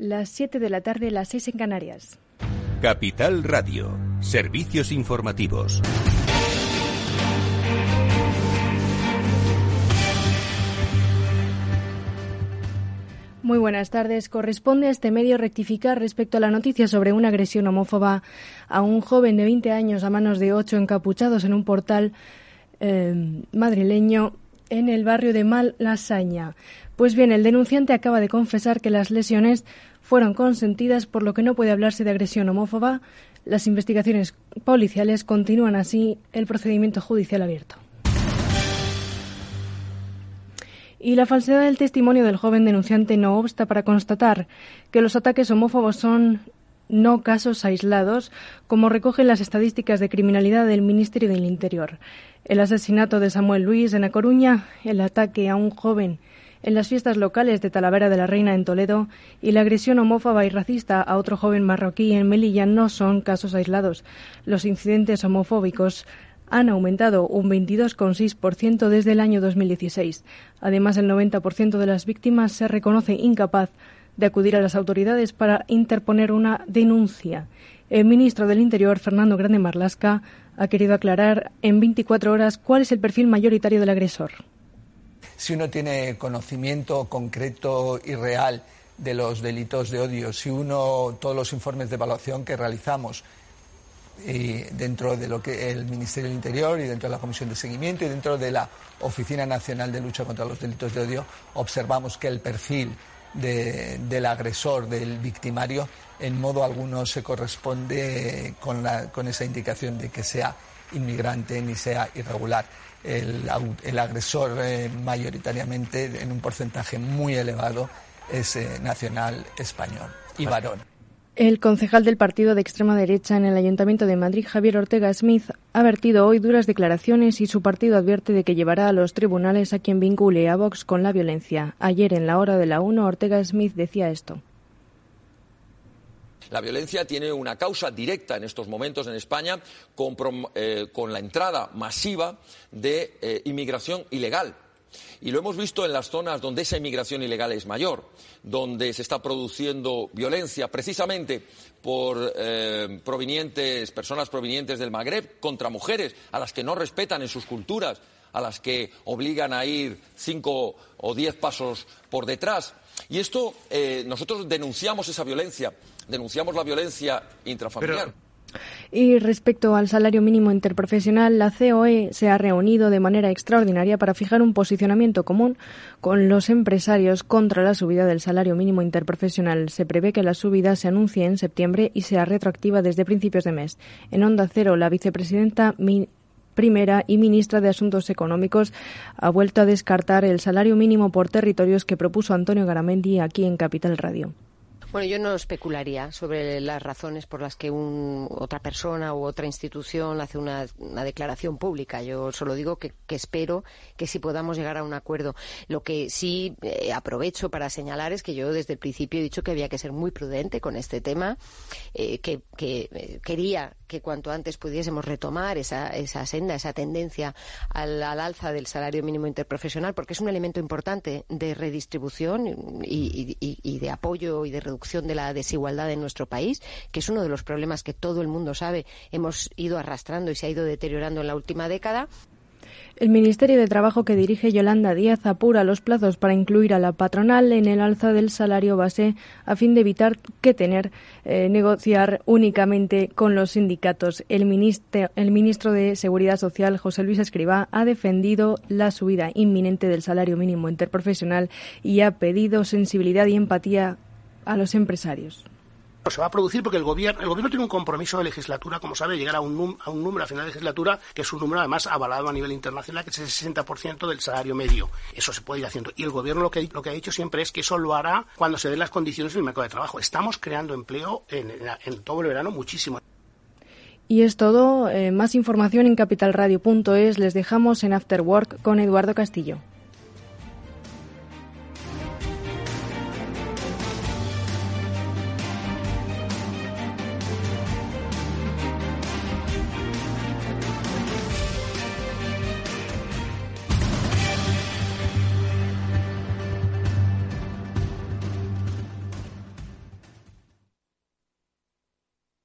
Las 7 de la tarde, las 6 en Canarias. Capital Radio, servicios informativos. Muy buenas tardes. Corresponde a este medio rectificar respecto a la noticia sobre una agresión homófoba a un joven de 20 años a manos de ocho encapuchados en un portal eh, madrileño en el barrio de Malasaña. Pues bien, el denunciante acaba de confesar que las lesiones fueron consentidas, por lo que no puede hablarse de agresión homófoba. Las investigaciones policiales continúan así el procedimiento judicial abierto. Y la falsedad del testimonio del joven denunciante no obsta para constatar que los ataques homófobos son no casos aislados, como recogen las estadísticas de criminalidad del Ministerio del Interior. El asesinato de Samuel Luis en A Coruña, el ataque a un joven en las fiestas locales de Talavera de la Reina en Toledo y la agresión homófoba y racista a otro joven marroquí en Melilla no son casos aislados. Los incidentes homofóbicos han aumentado un 22,6% desde el año 2016. Además, el 90% de las víctimas se reconoce incapaz de acudir a las autoridades para interponer una denuncia. El ministro del Interior, Fernando Grande Marlasca, ha querido aclarar en 24 horas cuál es el perfil mayoritario del agresor. Si uno tiene conocimiento concreto y real de los delitos de odio, si uno, todos los informes de evaluación que realizamos, dentro de lo que el Ministerio del Interior y dentro de la Comisión de Seguimiento y dentro de la Oficina Nacional de Lucha contra los Delitos de Odio observamos que el perfil del agresor, del victimario, en modo alguno se corresponde con, con esa indicación de que sea inmigrante ni sea irregular. El, el agresor eh, mayoritariamente en un porcentaje muy elevado es eh, nacional español y varón. El concejal del partido de extrema derecha en el Ayuntamiento de Madrid, Javier Ortega Smith, ha vertido hoy duras declaraciones y su partido advierte de que llevará a los tribunales a quien vincule a Vox con la violencia. Ayer, en la hora de la 1, Ortega Smith decía esto. La violencia tiene una causa directa en estos momentos en España con, eh, la entrada masiva de eh, inmigración ilegal y lo hemos visto en las zonas donde esa inmigración ilegal es mayor, donde se está produciendo violencia precisamente por eh, provenientes, personas provenientes del Magreb contra mujeres a las que no respetan en sus culturas, a las que obligan a ir cinco o diez pasos por detrás. Y esto, nosotros denunciamos esa violencia, denunciamos la violencia intrafamiliar. Y respecto al salario mínimo interprofesional, la COE se ha reunido de manera extraordinaria para fijar un posicionamiento común con los empresarios contra la subida del salario mínimo interprofesional. Se prevé que la subida se anuncie en septiembre y sea retroactiva desde principios de mes. En Onda Cero, la vicepresidenta primera y ministra de Asuntos Económicos ha vuelto a descartar el salario mínimo por territorios que propuso Antonio Garamendi aquí en Capital Radio. Bueno, yo no especularía sobre las razones por las que otra persona u otra institución hace una, declaración pública. Yo solo digo que, espero que sí podamos llegar a un acuerdo. Lo que sí eh, aprovecho para señalar es que yo desde el principio he dicho que había que ser muy prudente con este tema, eh, que, eh, quería que cuanto antes pudiésemos retomar esa, senda, esa tendencia al, alza del salario mínimo interprofesional, porque es un elemento importante de redistribución y de apoyo y de reducción de la desigualdad en nuestro país, que es uno de los problemas que todo el mundo sabe hemos ido arrastrando y se ha ido deteriorando en la última década. El Ministerio de Trabajo que dirige Yolanda Díaz apura los plazos para incluir a la patronal en el alza del salario base a fin de evitar que tener eh, negociar únicamente con los sindicatos. El el ministro de Seguridad Social, José Luis Escribá, ha defendido la subida inminente del salario mínimo interprofesional y ha pedido sensibilidad y empatía a los empresarios. Se va a producir porque el gobierno, el gobierno tiene un compromiso de legislatura, como sabe, llegar a un, a un número a final de legislatura que es un número además avalado a nivel internacional, que es el 60% del salario medio. Eso se puede ir haciendo. Y el gobierno lo que, lo que ha dicho siempre es que eso lo hará cuando se den las condiciones en el mercado de trabajo. Estamos creando empleo en, en, todo el verano muchísimo. Y es todo. Eh, más información en capitalradio.es. Les dejamos en After Work con Eduardo Castillo.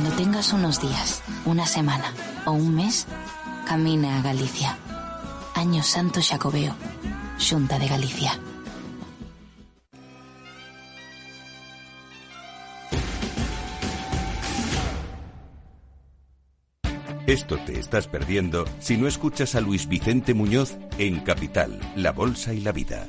Cuando tengas unos días, una semana o un mes, camina a Galicia. Año Santo Jacobeo, Junta de Galicia. Esto te estás perdiendo si no escuchas a Luis Vicente Muñoz en Capital, La Bolsa y la Vida.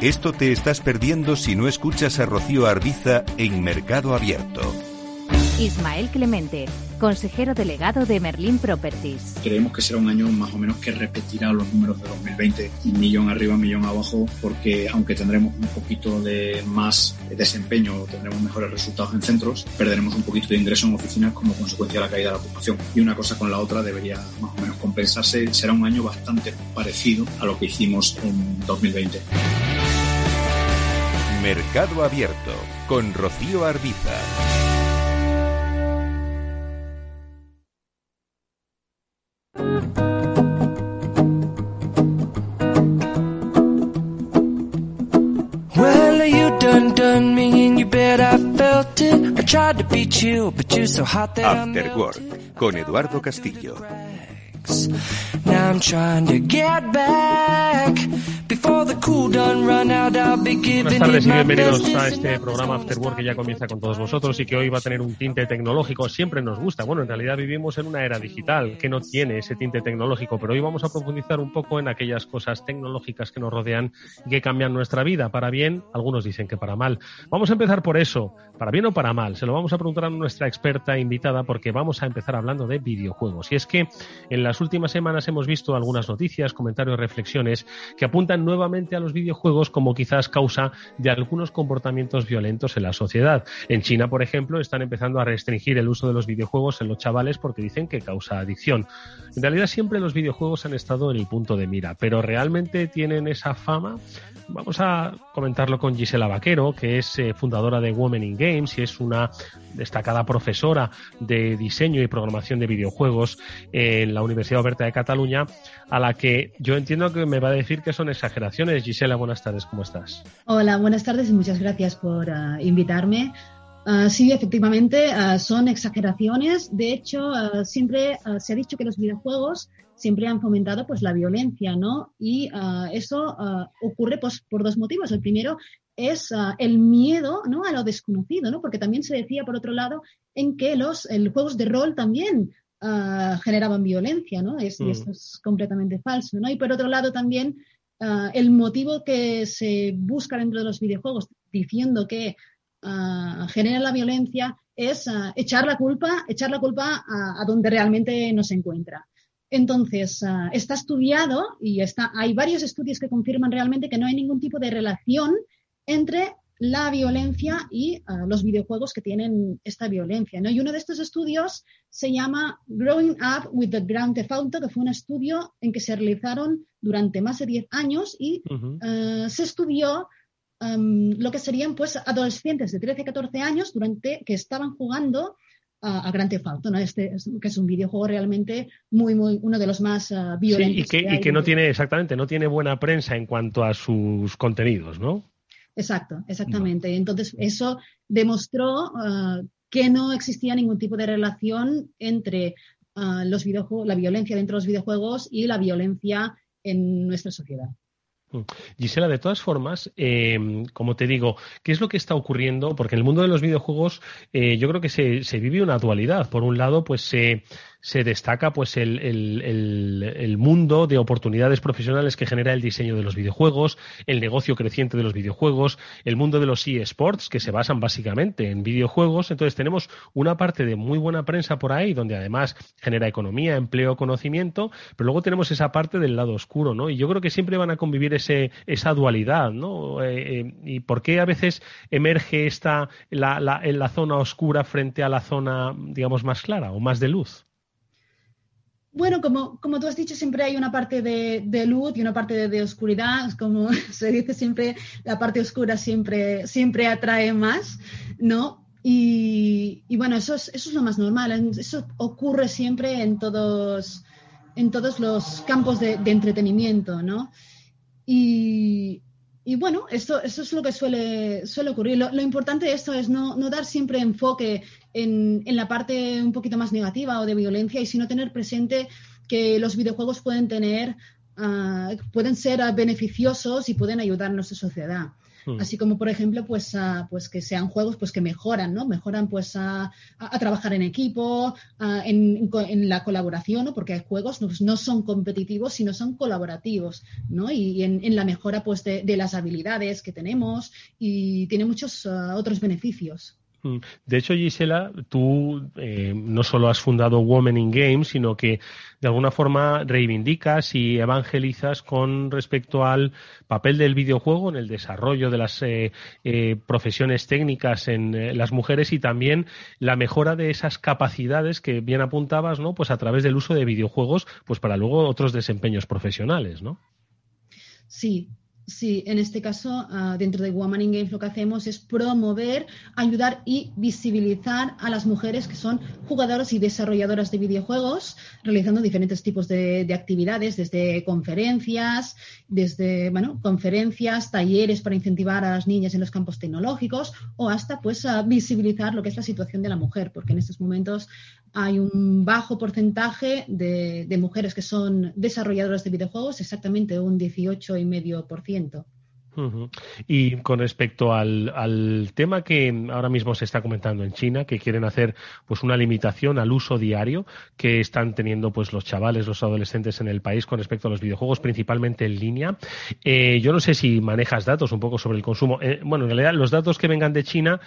Esto te estás perdiendo si no escuchas a Rocío Arbiza en Mercado Abierto. Ismael Clemente, consejero delegado de Merlin Properties. Creemos que será un año más o menos que repetirá los números de 2020, millón arriba, millón abajo, porque aunque tendremos un poquito de más desempeño, tendremos mejores resultados en centros, perderemos un poquito de ingreso en oficinas como consecuencia de la caída de la ocupación. Y una cosa con la otra debería más o menos compensarse. Será un año bastante parecido a lo que hicimos en 2020. Mercado Abierto con Rocío Arbiza. Well, you done done me and you bet I felt it. I tried to beat you, but you're so hot that I'm After Work con Eduardo Castillo. Now I'm trying to get back. Before the cool done run out, I'll be giving Buenas tardes y bienvenidos a este programa After Work que ya comienza con todos vosotros y que hoy va a tener un tinte tecnológico. Siempre nos gusta. Bueno, en realidad vivimos en una era digital que no tiene ese tinte tecnológico, pero hoy vamos a profundizar un poco en aquellas cosas tecnológicas que nos rodean y que cambian nuestra vida. Para bien, algunos dicen que para mal. Vamos a empezar por eso. Para bien o para mal. Se lo vamos a preguntar a nuestra experta invitada porque vamos a empezar hablando de videojuegos. Y es que en las últimas semanas hemos visto algunas noticias, comentarios, reflexiones que apuntan nuevamente a los videojuegos como quizás causa de algunos comportamientos violentos en la sociedad. En China, por ejemplo, están empezando a restringir el uso de los videojuegos en los chavales porque dicen que causa adicción. En realidad siempre los videojuegos han estado en el punto de mira, pero ¿realmente tienen esa fama? Vamos a comentarlo con Gisela Vaquero, que es eh, fundadora de Women in Games y es una destacada profesora de diseño y programación de videojuegos en la Universidad Oberta de Cataluña, a la que yo entiendo que me va a decir que son exageraciones. Gisela, buenas tardes, ¿cómo estás? Hola, buenas tardes y muchas gracias por ah, invitarme. Ah, sí, efectivamente, ah, son exageraciones. De hecho, ah, siempre se ha dicho que los videojuegos siempre han fomentado pues la violencia, ¿no? Y eso ocurre pues por dos motivos. El primero es el miedo, ¿no? A lo desconocido, ¿no? Porque también se decía, por otro lado, en que los el, juegos de rol también ah, generaban violencia, ¿no? Es, y Mm. esto es completamente falso, ¿no? Y por otro lado también ah, el motivo que se busca dentro de los videojuegos diciendo que ah, genera la violencia es echar la culpa, echar la culpa a, a donde realmente no se encuentra. Entonces, está estudiado y está, hay varios estudios que confirman realmente que no hay ningún tipo de relación entre la violencia y ah, los videojuegos que tienen esta violencia. ¿no? Y uno de estos estudios se llama Growing Up with the Grand Theft Auto, que fue un estudio en que se realizaron durante más de 10 años y eh, se estudió lo que serían pues adolescentes de 13 a 14 años durante que estaban jugando a, Grand Theft Auto, ¿no? Este, que es un videojuego realmente muy, muy, uno de los más uh, violentos. Sí, y que, que y que no tiene, exactamente, no tiene buena prensa en cuanto a sus contenidos, ¿no? Exacto, exactamente. Entonces, eso demostró uh, que no existía ningún tipo de relación entre uh, los videojuegos, la violencia dentro de los videojuegos y la violencia en nuestra sociedad. Gisela, de todas formas, eh, como te digo, ¿qué es lo que está ocurriendo? Porque en el mundo de los videojuegos eh, yo creo que se, se, vive una dualidad. Por un lado, pues se, se destaca pues el, el, el, mundo de oportunidades profesionales que genera el diseño de los videojuegos, el negocio creciente de los videojuegos, el mundo de los eSports que se basan básicamente en videojuegos. Entonces tenemos una parte de muy buena prensa por ahí donde además genera economía, empleo, conocimiento, pero luego tenemos esa parte del lado oscuro, ¿no? Y yo creo que siempre van a convivir ese, esa dualidad, ¿no? Eh, eh, ¿Y por qué a veces emerge esta la, la, en la zona oscura frente a la zona, digamos, más clara o más de luz? Bueno, como, como tú has dicho, siempre hay una parte de, de luz y una parte de, de, oscuridad. Como se dice siempre, la parte oscura siempre, siempre atrae más, ¿no? Y, y bueno, eso es, eso es lo más normal. Eso ocurre siempre en todos, en todos los campos de, de entretenimiento, ¿no? Y, y bueno, esto, eso es lo que suele, suele ocurrir. Lo, lo importante de esto es no, no dar siempre enfoque en, en, la parte un poquito más negativa o de violencia y sino tener presente que los videojuegos pueden tener, uh, pueden ser uh, beneficiosos y pueden ayudar a nuestra sociedad. Hmm. Así como, por ejemplo, pues, uh, pues que sean juegos pues, que mejoran, ¿no? Mejoran pues a, a trabajar en equipo, en, en, la colaboración, ¿no? Porque hay juegos no, no, son competitivos, sino son colaborativos, ¿no? Y, y en, en, la mejora pues de, de, las habilidades que tenemos y tiene muchos otros beneficios. De hecho, Gisela, tú eh, no solo has fundado Women in Games, sino que de alguna forma reivindicas y evangelizas con respecto al papel del videojuego en el desarrollo de las eh, eh, profesiones técnicas en eh, las mujeres y también la mejora de esas capacidades que bien apuntabas, ¿no? Pues a través del uso de videojuegos, pues para luego otros desempeños profesionales, ¿no? Sí, Sí, en este caso, uh, dentro de Woman in Games lo que hacemos es promover, ayudar y visibilizar a las mujeres que son jugadoras y desarrolladoras de videojuegos, realizando diferentes tipos de, de actividades, desde conferencias, desde bueno, conferencias, talleres para incentivar a las niñas en los campos tecnológicos o hasta pues uh, visibilizar lo que es la situación de la mujer, porque en estos momentos hay un bajo porcentaje de, de mujeres que son desarrolladoras de videojuegos, exactamente un 18,5%. Y con respecto al, al, tema que ahora mismo se está comentando en China, que quieren hacer pues una limitación al uso diario que están teniendo pues los chavales, los adolescentes en el país con respecto a los videojuegos, principalmente en línea. Eh, yo no sé si manejas datos un poco sobre el consumo. Eh, bueno, en realidad los datos que vengan de China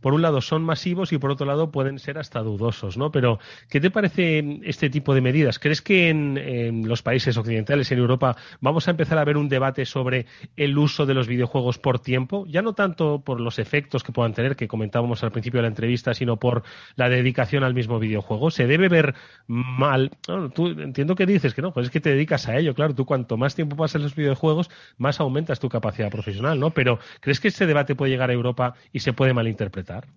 por un lado son masivos y por otro lado pueden ser hasta dudosos, ¿no? Pero, ¿qué te parece este tipo de medidas? ¿Crees que en, los países occidentales, en Europa, vamos a empezar a ver un debate sobre el uso de los videojuegos por tiempo? Ya no tanto por los efectos que puedan tener, que comentábamos al principio de la entrevista, sino por la dedicación al mismo videojuego. ¿Se debe ver mal? Bueno, tú entiendo que dices que no, pues es que te dedicas a ello, claro. Tú cuanto más tiempo pasas en los videojuegos, más aumentas tu capacidad profesional, ¿no? Pero, ¿crees que ese debate puede llegar a Europa y se puede malinterpretar? completar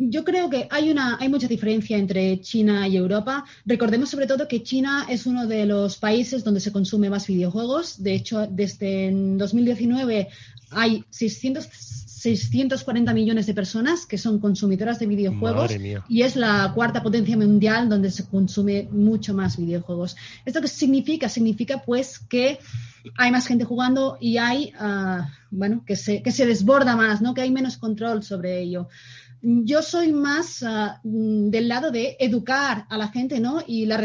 yo creo que hay, una, hay mucha diferencia entre China y Europa. Recordemos sobre todo que China es uno de los países donde se consume más videojuegos. De hecho, desde 2019 hay 600, 640 millones de personas que son consumidoras de videojuegos y es la cuarta potencia mundial donde se consume mucho más videojuegos. ¿Esto qué significa? Significa pues que hay más gente jugando y hay, uh, bueno, que se, que se desborda más, ¿no? Que hay menos control sobre ello yo soy más uh, del lado de educar a la gente, ¿no? Y la,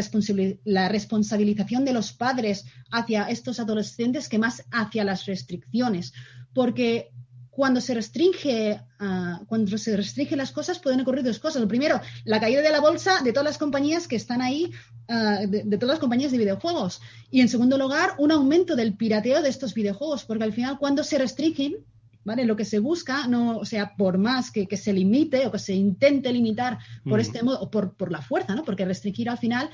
la responsabilización de los padres hacia estos adolescentes que más hacia las restricciones. Porque cuando se restringe, uh, cuando se restringe las cosas, pueden ocurrir dos cosas. Lo primero, la caída de la bolsa de todas las compañías que están ahí, uh, de, de, todas las compañías de videojuegos. Y en segundo lugar, un aumento del pirateo de estos videojuegos, porque al final, cuando se restringen, ¿vale? Lo que se busca, no, o sea, por más que, que se limite o que se intente limitar por mm. este modo, o por, por la fuerza, ¿no? Porque restringir al final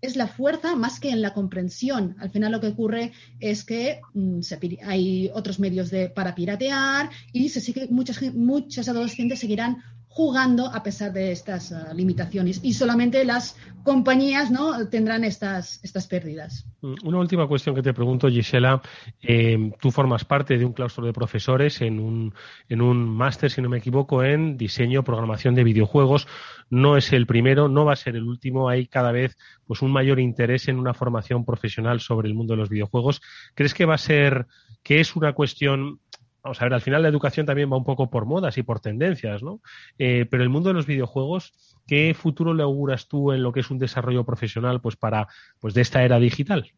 es la fuerza más que en la comprensión. Al final lo que ocurre es que mm, se, hay otros medios de, para piratear y se sigue, muchas, muchas adolescentes seguirán jugando a pesar de estas uh, limitaciones y solamente las compañías ¿no? tendrán estas, estas pérdidas. Mm, una última cuestión que te pregunto, Gisela. Eh, tú formas parte de un claustro de profesores en un, en un máster, si no me equivoco, en diseño, programación de videojuegos. No es el primero, no va a ser el último. Hay cada vez pues, un mayor interés en una formación profesional sobre el mundo de los videojuegos. ¿Crees que va a ser, que es una cuestión vamos a ver, al final la educación también va un poco por modas y por tendencias, ¿no? Eh, pero el mundo de los videojuegos, ¿qué futuro le auguras tú en lo que es un desarrollo profesional pues para pues de esta era digital?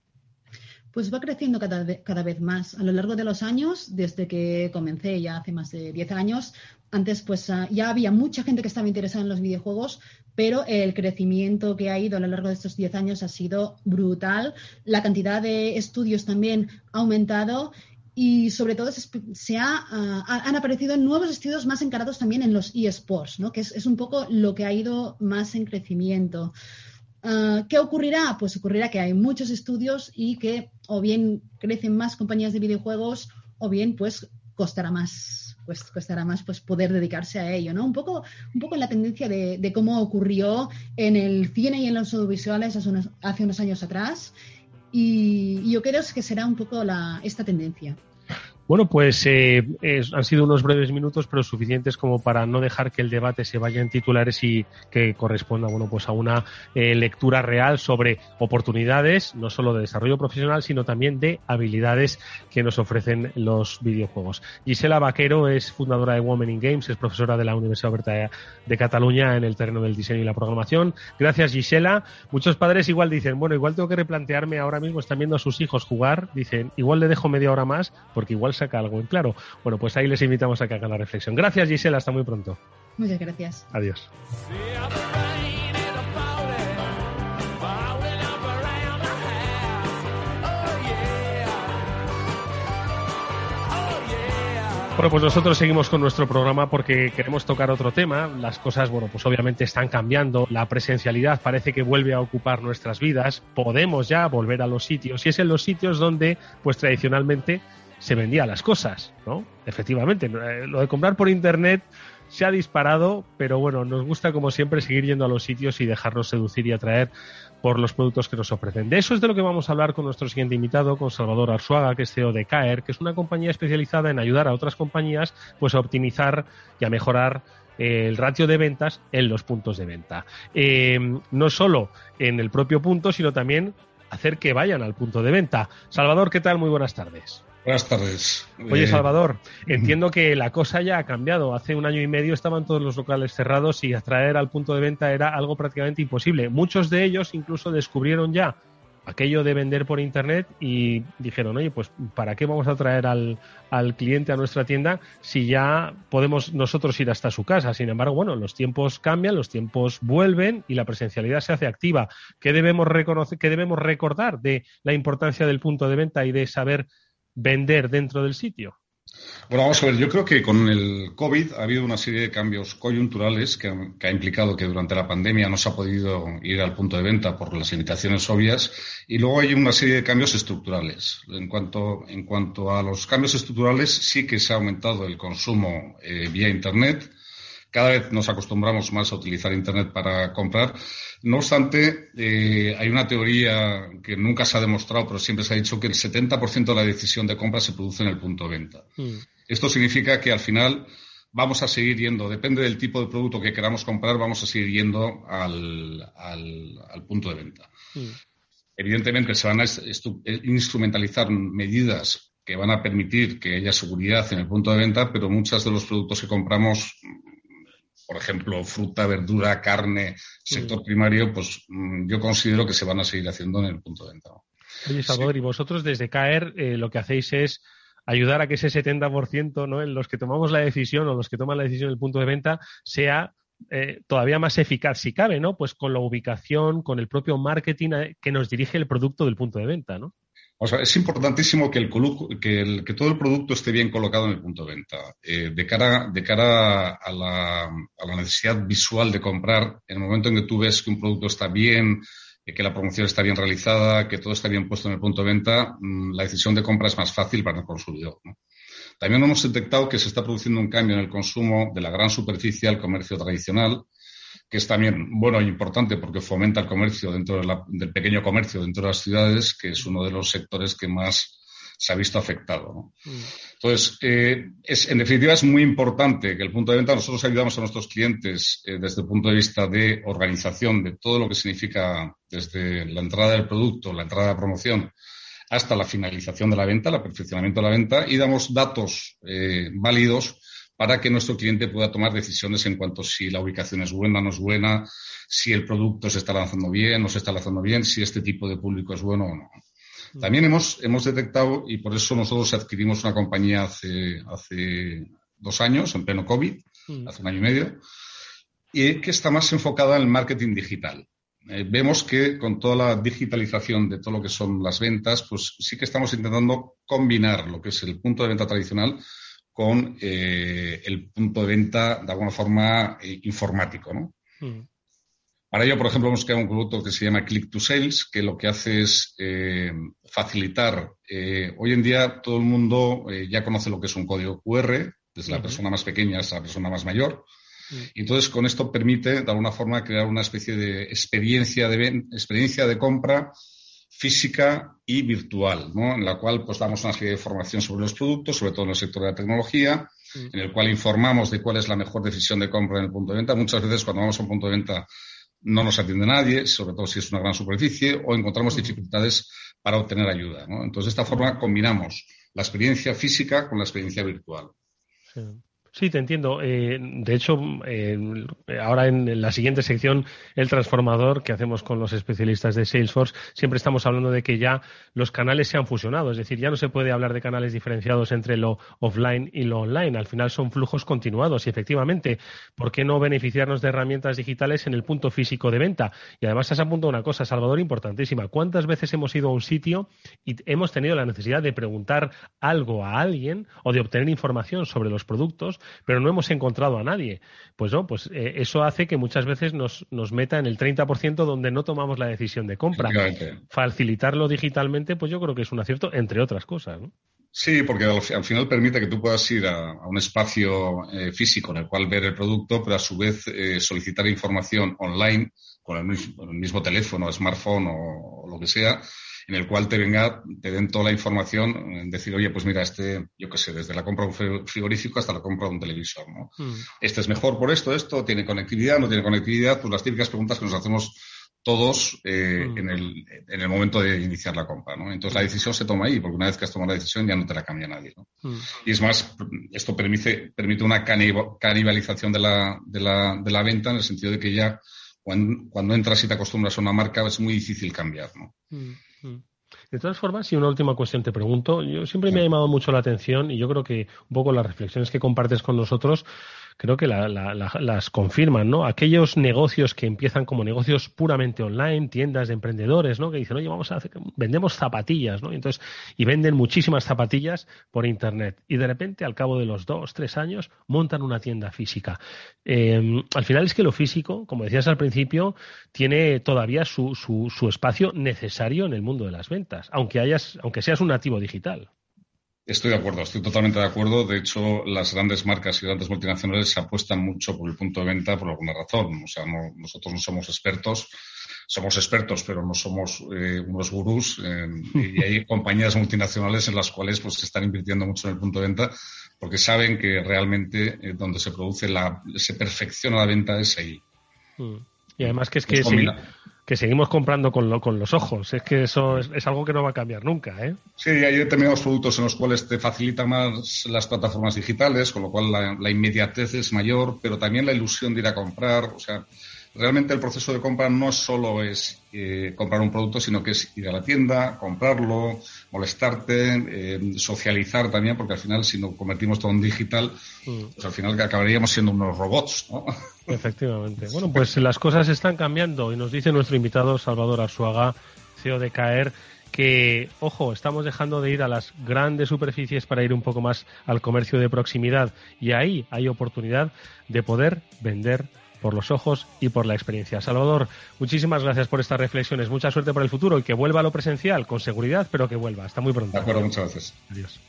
Pues va creciendo cada, cada, vez más. A lo largo de los años, desde que comencé ya hace más de 10 años, antes pues uh, ya había mucha gente que estaba interesada en los videojuegos, pero el crecimiento que ha ido a lo largo de estos 10 años ha sido brutal. La cantidad de estudios también ha aumentado y sobre todo se, ha, uh, han aparecido nuevos estudios más encarados también en los eSports, ¿no? que es, un poco lo que ha ido más en crecimiento. Uh, ¿Qué ocurrirá? Pues ocurrirá que hay muchos estudios y que o bien crecen más compañías de videojuegos o bien pues costará más pues costará más pues poder dedicarse a ello, ¿no? Un poco, un poco la tendencia de, cómo ocurrió en el cine y en los audiovisuales hace unos, hace unos años atrás y, y, yo creo que será un poco la, esta tendencia. Bueno, pues eh, han sido unos breves minutos, pero suficientes como para no dejar que el debate se vaya en titulares y que corresponda, bueno, pues a una eh, lectura real sobre oportunidades, no solo de desarrollo profesional, sino también de habilidades que nos ofrecen los videojuegos. Gisela Vaquero es fundadora de Women in Games, es profesora de la Universidad Oberta de Cataluña en el terreno del diseño y la programación. Gracias, Gisela. Muchos padres igual dicen, bueno, igual tengo que replantearme ahora mismo, están viendo a sus hijos jugar, dicen, igual le dejo media hora más, porque igual saca algo en claro. Bueno, pues ahí les invitamos a que hagan la reflexión. Gracias, Gisela. Hasta muy pronto. Muchas gracias. Adiós. Bueno, pues nosotros seguimos con nuestro programa porque queremos tocar otro tema. Las cosas, bueno, pues obviamente están cambiando. La presencialidad parece que vuelve a ocupar nuestras vidas. Podemos ya volver a los sitios y es en los sitios donde, pues tradicionalmente, se vendían las cosas, ¿no? Efectivamente, eh, lo de comprar por internet se ha disparado, pero bueno, nos gusta como siempre seguir yendo a los sitios y dejarnos seducir y atraer por los productos que nos ofrecen. De eso es de lo que vamos a hablar con nuestro siguiente invitado, con Salvador Arzuaga, que es CEO de Caer, que es una compañía especializada en ayudar a otras compañías pues a optimizar y a mejorar eh, el ratio de ventas en los puntos de venta. Eh, no solo en el propio punto, sino también hacer que vayan al punto de venta. Salvador, ¿qué tal? Muy buenas tardes. Buenas tardes. Oye, eh, Salvador, entiendo que la cosa ya ha cambiado. Hace un año y medio estaban todos los locales cerrados y atraer al punto de venta era algo prácticamente imposible. Muchos de ellos incluso descubrieron ya aquello de vender por internet y dijeron, oye, pues ¿para qué vamos a traer al, al, cliente a nuestra tienda si ya podemos nosotros ir hasta su casa? Sin embargo, bueno, los tiempos cambian, los tiempos vuelven y la presencialidad se hace activa. ¿Qué debemos, reconocer, qué debemos recordar de la importancia del punto de venta y de saber vender dentro del sitio? Bueno, vamos a ver, yo creo que con el COVID ha habido una serie de cambios coyunturales que, que, ha implicado que durante la pandemia no se ha podido ir al punto de venta por las limitaciones obvias y luego hay una serie de cambios estructurales. En cuanto, en cuanto a los cambios estructurales, sí que se ha aumentado el consumo eh, vía Internet, cada vez nos acostumbramos más a utilizar Internet para comprar. No obstante, eh, hay una teoría que nunca se ha demostrado, pero siempre se ha dicho que el 70% de la decisión de compra se produce en el punto de venta. Mm. Esto significa que al final vamos a seguir yendo, depende del tipo de producto que queramos comprar, vamos a seguir yendo al, al, punto de venta. Mm. Evidentemente se van a instrumentalizar medidas que van a permitir que haya seguridad en el punto de venta, pero muchos de los productos que compramos por ejemplo, fruta, verdura, carne, sector mm. primario, pues mm, yo considero que se van a seguir haciendo en el punto de venta. Oye, Salvador, y vosotros desde CAER eh, lo que hacéis es ayudar a que ese 70% ¿no? en los que tomamos la decisión o los que toman la decisión del punto de venta sea eh, todavía más eficaz si cabe, ¿no? Pues con la ubicación, con el propio marketing eh, que nos dirige el producto del punto de venta, ¿no? O sea, es importantísimo que, el, que, el, que, todo el producto esté bien colocado en el punto de venta. Eh, de cara, de cara a, la, a, la, necesidad visual de comprar, en el momento en que tú ves que un producto está bien, eh, que la promoción está bien realizada, que todo está bien puesto en el punto de venta, mm, la decisión de compra es más fácil para el consumidor. También hemos detectado que se está produciendo un cambio en el consumo de la gran superficie al comercio tradicional, que es también bueno e importante porque fomenta el comercio dentro del pequeño comercio dentro de las ciudades, que es uno de los sectores que más se ha visto afectado. Mm. Entonces, eh, es, en definitiva, es muy importante que el punto de venta, nosotros ayudamos a nuestros clientes eh, desde el punto de vista de organización, de todo lo que significa desde la entrada del producto, la entrada de promoción, hasta la finalización de la venta, el perfeccionamiento de la venta, y damos datos eh, válidos para que nuestro cliente pueda tomar decisiones en cuanto a si la ubicación es buena, no es buena, si el producto se está lanzando bien, no se está lanzando bien, si este tipo de público es bueno o no. También hemos, hemos detectado, y por eso nosotros adquirimos una compañía hace, hace dos años, en pleno COVID, mm. hace un año y medio, y que está más enfocada en el marketing digital. Eh, vemos que con toda la digitalización de todo lo que son las ventas, pues sí que estamos intentando combinar lo que es el punto de venta tradicional con eh, el punto de venta de alguna forma eh, informático, ¿no? Mm. Para ello, por ejemplo, hemos creado un producto que se llama Click to Sales, que lo que hace es eh, facilitar. Hoy en día todo el mundo ya conoce lo que es un código QR, desde la persona más pequeña hasta la persona más mayor. Y entonces con esto permite, de alguna forma, crear una especie de experiencia de, experiencia de compra física y virtual, ¿no? en la cual pues damos una serie de información sobre los productos, sobre todo en el sector de la tecnología, en el cual informamos de cuál es la mejor decisión de compra en el punto de venta. Muchas veces cuando vamos a un punto de venta no nos atiende nadie, sobre todo si es una gran superficie, o encontramos dificultades para obtener ayuda. Entonces, de esta forma combinamos la experiencia física con la experiencia virtual. Sí, te entiendo. Eh, de hecho, eh, ahora en la siguiente sección, el transformador que hacemos con los especialistas de Salesforce, siempre estamos hablando de que ya los canales se han fusionado. Es decir, ya no se puede hablar de canales diferenciados entre lo offline y lo online. Al final son flujos continuados. Y efectivamente, ¿por qué no beneficiarnos de herramientas digitales en el punto físico de venta? Y además has apuntado una cosa, Salvador, importantísima. ¿Cuántas veces hemos ido a un sitio y hemos tenido la necesidad de preguntar algo a alguien o de obtener información sobre los productos? Pero no hemos encontrado a nadie. Pues no, pues eh, eso hace que muchas veces nos, nos meta en el 30% donde no tomamos la decisión de compra. Facilitarlo digitalmente, pues yo creo que es un acierto, entre otras cosas. ¿no? Sí, porque al, final permite que tú puedas ir a, un espacio eh, físico en el cual ver el producto, pero a su vez eh, solicitar información online con el mismo, teléfono, smartphone o, lo que sea, en el cual te venga, te den toda la información, decir, oye, pues mira, este, yo qué sé, desde la compra de un frigorífico hasta la compra de un televisor, ¿no? Hmm. Este es mejor por esto, esto, tiene conectividad, no tiene conectividad, pues las típicas preguntas que nos hacemos todos eh, hmm. en, el, en el momento de iniciar la compra, ¿no? Entonces la decisión se toma ahí, porque una vez que has tomado la decisión ya no te la cambia nadie, ¿no? Y es más, esto permite, permite una canibalización de la, de, la, de la venta en el sentido de que ya cuando, cuando entras y te acostumbras a una marca es muy difícil cambiar, ¿no? De todas formas, y una última cuestión te pregunto, yo siempre me ha llamado mucho la atención y yo creo que un poco las reflexiones que compartes con nosotros creo que las confirman, ¿no? Aquellos negocios que empiezan como negocios puramente online, tiendas de emprendedores, ¿no? Que dicen, oye, vamos a hacer, vendemos zapatillas, ¿no? Y entonces, y venden muchísimas zapatillas por internet. Y de repente, al cabo de los dos, tres años, montan una tienda física. Em, al final es que lo físico, como decías al principio, tiene todavía su, su, su espacio necesario en el mundo de las ventas, aunque hayas, aunque seas un nativo digital. Estoy de acuerdo, estoy totalmente de acuerdo. De hecho, las grandes marcas y grandes multinacionales se apuestan mucho por el punto de venta por alguna razón. O sea, nosotros no somos expertos, somos expertos, pero no somos eh, unos gurús. y hay compañías multinacionales en las cuales pues, se están invirtiendo mucho en el punto de venta porque saben que realmente eh, donde se produce la, se perfecciona la venta es ahí. Mm. Y además que es que que seguimos comprando con, con los ojos. Es que eso es, algo que no va a cambiar nunca. ¿eh? Sí, hay determinados productos en los cuales te facilitan más las plataformas digitales, con lo cual la, la inmediatez es mayor, pero también la ilusión de ir a comprar. O sea, realmente el proceso de compra no solo es eh, comprar un producto, sino que es ir a la tienda, comprarlo, molestarte, eh, socializar también, porque al final si nos convertimos todo en digital, mm. pues al final acabaríamos siendo unos robots, ¿no? Efectivamente. Bueno, pues las cosas están cambiando y nos dice nuestro invitado Salvador Arzuaga, CEO de CAER, que, ojo, estamos dejando de ir a las grandes superficies para ir un poco más al comercio de proximidad y ahí hay oportunidad de poder vender por los ojos y por la experiencia. Salvador, muchísimas gracias por estas reflexiones. Mucha suerte por el futuro y que vuelva a lo presencial, con seguridad, pero que vuelva. Hasta muy pronto. De acuerdo, muchas gracias. Adiós.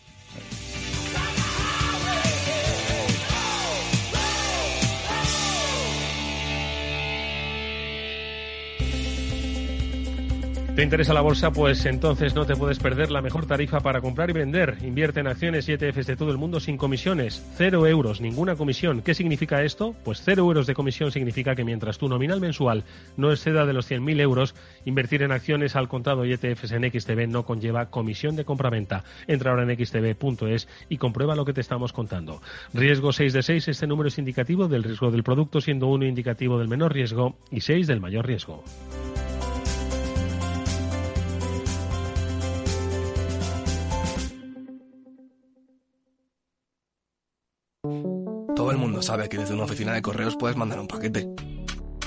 ¿Te interesa la bolsa? Pues entonces no te puedes perder la mejor tarifa para comprar y vender. Invierte en acciones y ETFs de todo el mundo sin comisiones. Cero euros, ninguna comisión. ¿Qué significa esto? Pues cero euros de comisión significa que mientras tu nominal mensual no exceda de los 100.000 euros, invertir en acciones al contado y ETFs en XTB no conlleva comisión de compraventa. Entra ahora en xtb.es y comprueba lo que te estamos contando. Riesgo 6 de 6, este número es indicativo del riesgo del producto, siendo uno indicativo del menor riesgo y 6 del mayor riesgo. Todo el mundo sabe que desde una oficina de correos puedes mandar un paquete.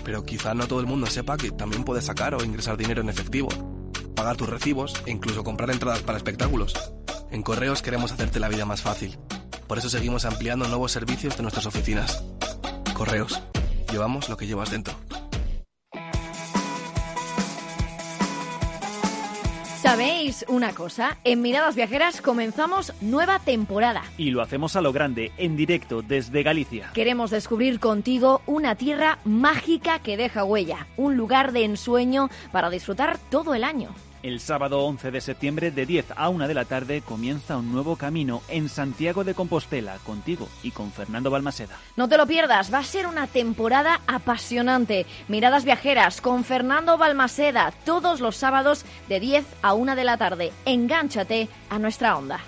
Pero quizá no todo el mundo sepa que también puedes sacar o ingresar dinero en efectivo, pagar tus recibos e incluso comprar entradas para espectáculos. En correos queremos hacerte la vida más fácil. Por eso seguimos ampliando nuevos servicios de nuestras oficinas. Correos. Llevamos lo que llevas dentro. ¿Sabéis una cosa? En Miradas Viajeras comenzamos nueva temporada. Y lo hacemos a lo grande, en directo desde Galicia. Queremos descubrir contigo una tierra mágica que deja huella, un lugar de ensueño para disfrutar todo el año. El sábado 11 de septiembre de 10 a 1 de la tarde comienza un nuevo camino en Santiago de Compostela contigo y con Fernando Balmaseda. No te lo pierdas, va a ser una temporada apasionante. Miradas viajeras con Fernando Balmaseda todos los sábados de 10 a 1 de la tarde. Engánchate a nuestra onda.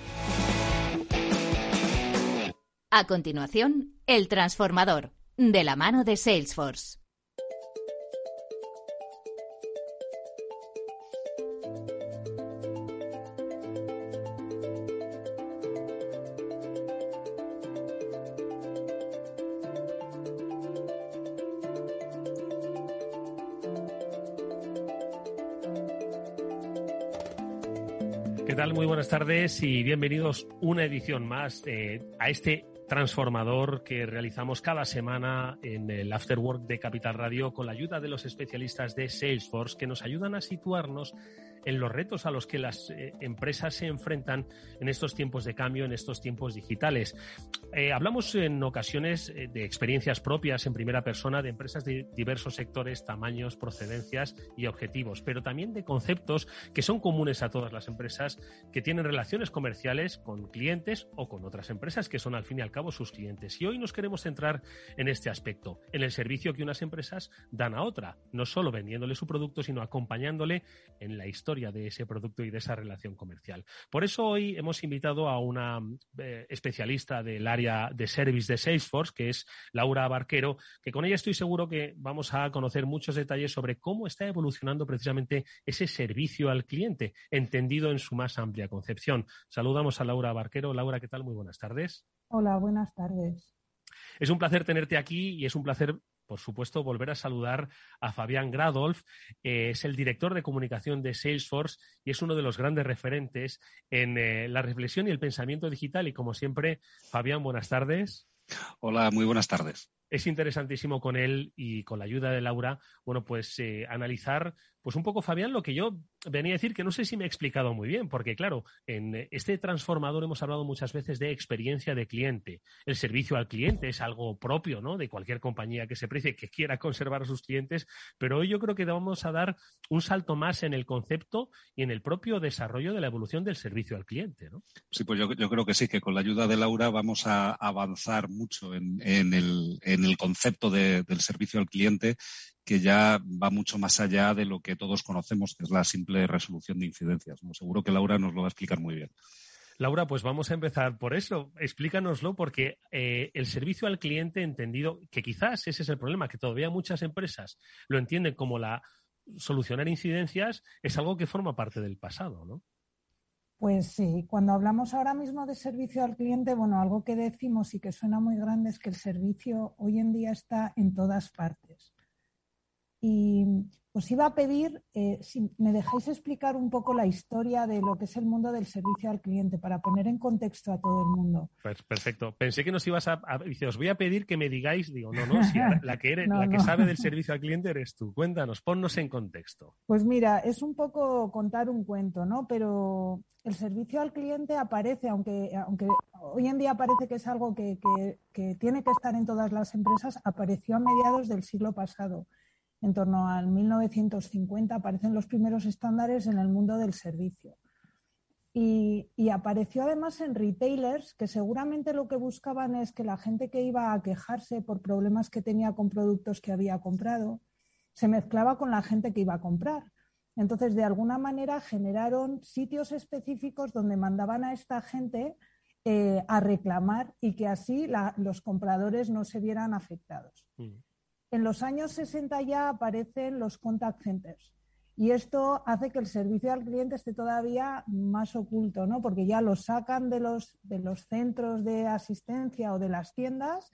A continuación, El Transformador, de la mano de Salesforce. Buenas tardes y bienvenidos una edición más eh, a este transformador que realizamos cada semana en el Afterwork de Capital Radio con la ayuda de los especialistas de Salesforce que nos ayudan a situarnos en los retos a los que las eh, empresas se enfrentan en estos tiempos de cambio, en estos tiempos digitales. Eh, hablamos en ocasiones eh, de experiencias propias en primera persona de empresas de diversos sectores, tamaños, procedencias y objetivos, pero también de conceptos que son comunes a todas las empresas que tienen relaciones comerciales con clientes o con otras empresas que son al fin y al cabo sus clientes. Y hoy nos queremos centrar en este aspecto, en el servicio que unas empresas dan a otra, no solo vendiéndole su producto, sino acompañándole en la historia de ese producto y de esa relación comercial. Por eso hoy hemos invitado a una eh, especialista del área de service de Salesforce, que es Laura Barquero, que con ella estoy seguro que vamos a conocer muchos detalles sobre cómo está evolucionando precisamente ese servicio al cliente, entendido en su más amplia concepción. Saludamos a Laura Barquero. Laura, ¿qué tal? Muy buenas tardes. Hola, buenas tardes. Es un placer tenerte aquí y es un placer por supuesto, volver a saludar a Fabián Gradolf. Eh, es el director de comunicación de Salesforce y es uno de los grandes referentes en eh, la reflexión y el pensamiento digital. Y como siempre, Fabián, buenas tardes. Hola, muy buenas tardes es interesantísimo con él y con la ayuda de Laura, bueno, pues eh, analizar, pues un poco, Fabián, lo que yo venía a decir, que no sé si me he explicado muy bien, porque claro, en este transformador hemos hablado muchas veces de experiencia de cliente. El servicio al cliente es algo propio, ¿no? De cualquier compañía que se precie, que quiera conservar a sus clientes, pero hoy yo creo que vamos a dar un salto más en el concepto y en el propio desarrollo de la evolución del servicio al cliente, ¿no? Sí, pues yo, creo que sí, que con la ayuda de Laura vamos a avanzar mucho en, el en el concepto del servicio al cliente que ya va mucho más allá de lo que todos conocemos, que es la simple resolución de incidencias. Seguro que Laura nos lo va a explicar muy bien. Laura, pues vamos a empezar por eso. Explícanoslo, porque eh, el servicio al cliente entendido, que quizás ese es el problema, que todavía muchas empresas lo entienden como la solucionar incidencias, es algo que forma parte del pasado, ¿no? Pues sí, cuando hablamos ahora mismo de servicio al cliente, bueno, algo que decimos y que suena muy grande es que el servicio hoy en día está en todas partes. Y os iba a pedir eh, si me dejáis explicar un poco la historia de lo que es el mundo del servicio al cliente para poner en contexto a todo el mundo. Pues perfecto. Pensé que nos ibas a, dice, os voy a pedir que me digáis, digo, no, no, si la que eres, la que sabe del servicio al cliente eres tú. Cuéntanos, ponnos en contexto. Pues mira, es un poco contar un cuento, ¿no? Pero el servicio al cliente aparece, aunque, aunque hoy en día parece que es algo que, que tiene que estar en todas las empresas, apareció a mediados del siglo pasado en torno al 1950 aparecen los primeros estándares en el mundo del servicio. Y, apareció además en retailers que seguramente lo que buscaban es que la gente que iba a quejarse por problemas que tenía con productos que había comprado se mezclaba con la gente que iba a comprar. Entonces, de alguna manera generaron sitios específicos donde mandaban a esta gente eh, a reclamar y que así los compradores no se vieran afectados. Mm. En los años 60 ya aparecen los contact centers y esto hace que el servicio al cliente esté todavía más oculto, ¿no? Porque ya lo sacan de los, de los centros de asistencia o de las tiendas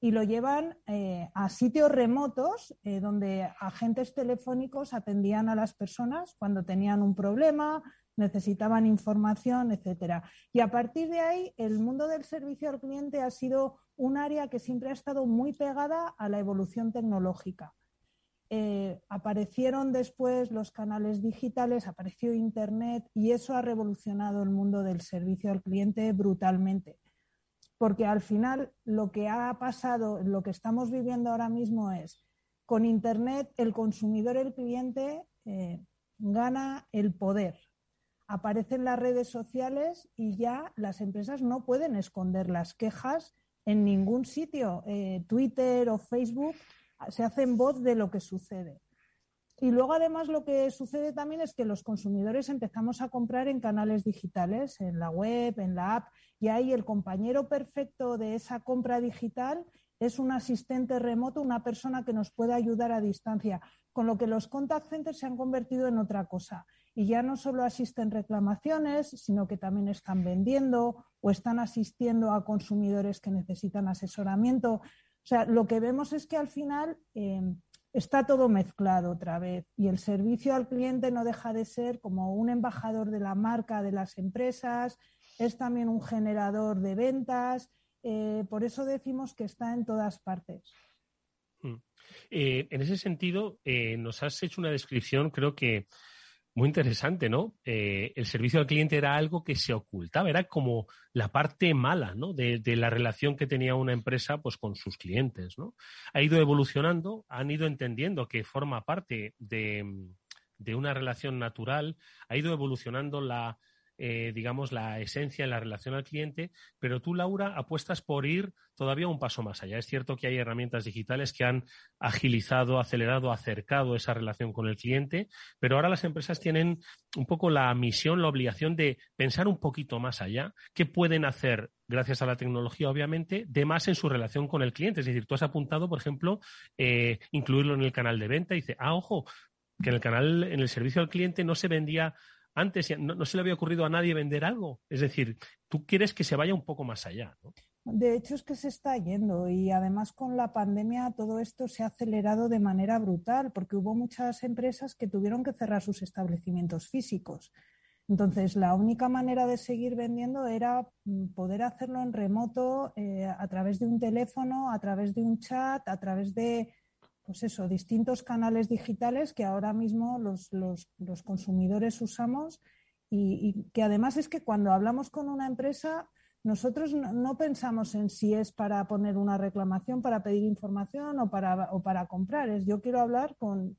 y lo llevan eh, a sitios remotos eh, donde agentes telefónicos atendían a las personas cuando tenían un problema, necesitaban información, etcétera. Y a partir de ahí, el mundo del servicio al cliente ha sido un área que siempre ha estado muy pegada a la evolución tecnológica. Eh, aparecieron después los canales digitales, apareció Internet y eso ha revolucionado el mundo del servicio al cliente brutalmente. Porque al final lo que ha pasado, lo que estamos viviendo ahora mismo es, con Internet el consumidor, el cliente, eh, gana el poder. Aparecen las redes sociales y ya las empresas no pueden esconder las quejas en ningún sitio. Eh, Twitter o Facebook se hacen voz de lo que sucede. Y luego, además, lo que sucede también es que los consumidores empezamos a comprar en canales digitales, en la web, en la app, y ahí el compañero perfecto de esa compra digital es un asistente remoto, una persona que nos puede ayudar a distancia, con lo que los contact centers se han convertido en otra cosa. Y ya no solo asisten reclamaciones, sino que también están vendiendo o están asistiendo a consumidores que necesitan asesoramiento. O sea, lo que vemos es que al final eh, está todo mezclado otra vez y el servicio al cliente no deja de ser como un embajador de la marca de las empresas, es también un generador de ventas. Eh, por eso decimos que está en todas partes. Mm. Eh, en ese sentido, nos has hecho una descripción, creo que muy interesante, ¿no? Eh, el servicio al cliente era algo que se ocultaba, era como la parte mala, ¿no? De, la relación que tenía una empresa, pues, con sus clientes, ¿no? Ha ido evolucionando, han ido entendiendo que forma parte de, de una relación natural, ha ido evolucionando la, eh, digamos, la esencia en la relación al cliente, pero tú, Laura, apuestas por ir todavía un paso más allá. Es cierto que hay herramientas digitales que han agilizado, acelerado, acercado esa relación con el cliente, pero ahora las empresas tienen un poco la misión, la obligación de pensar un poquito más allá, qué pueden hacer gracias a la tecnología, obviamente, de más en su relación con el cliente. Es decir, tú has apuntado, por ejemplo, eh, incluirlo en el canal de venta y dice, ah, ojo, que en el canal, en el servicio al cliente no se vendía antes no, se le había ocurrido a nadie vender algo. Es decir, tú quieres que se vaya un poco más allá. ¿no? De hecho, es que se está yendo y además con la pandemia todo esto se ha acelerado de manera brutal porque hubo muchas empresas que tuvieron que cerrar sus establecimientos físicos. Entonces, la única manera de seguir vendiendo era mm, poder hacerlo en remoto, eh, a través de un teléfono, a través de un chat, a través de pues eso, distintos canales digitales que ahora mismo los, consumidores usamos y, que además es que cuando hablamos con una empresa, nosotros no, pensamos en si es para poner una reclamación, para pedir información o para, o para comprar. Es yo quiero hablar con,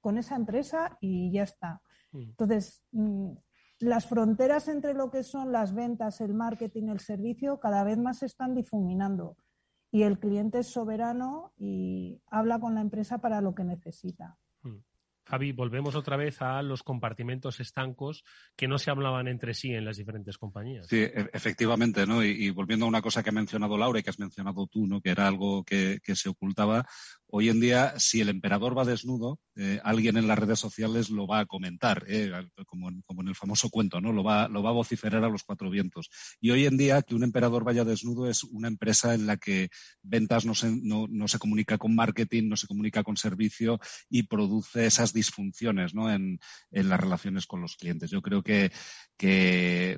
con esa empresa y ya está. Mm. Entonces, mm, las fronteras entre lo que son las ventas, el marketing, el servicio, cada vez más se están difuminando y el cliente es soberano y habla con la empresa para lo que necesita. Hmm. Javi, volvemos otra vez a los compartimentos estancos que no se hablaban entre sí en las diferentes compañías. Sí, e-, efectivamente, ¿no? Y, volviendo a una cosa que ha mencionado Laura y que has mencionado tú, ¿no? Que era algo que, que se ocultaba, Hoy en día, si el emperador va desnudo, eh, alguien en las redes sociales lo va a comentar, eh, como, en, el famoso cuento, ¿no? Lo va, lo va a vociferar a los cuatro vientos. Y hoy en día, que un emperador vaya desnudo es una empresa en la que ventas no se, comunica con marketing, no se comunica con servicio y produce esas disfunciones en, las relaciones con los clientes. Yo creo que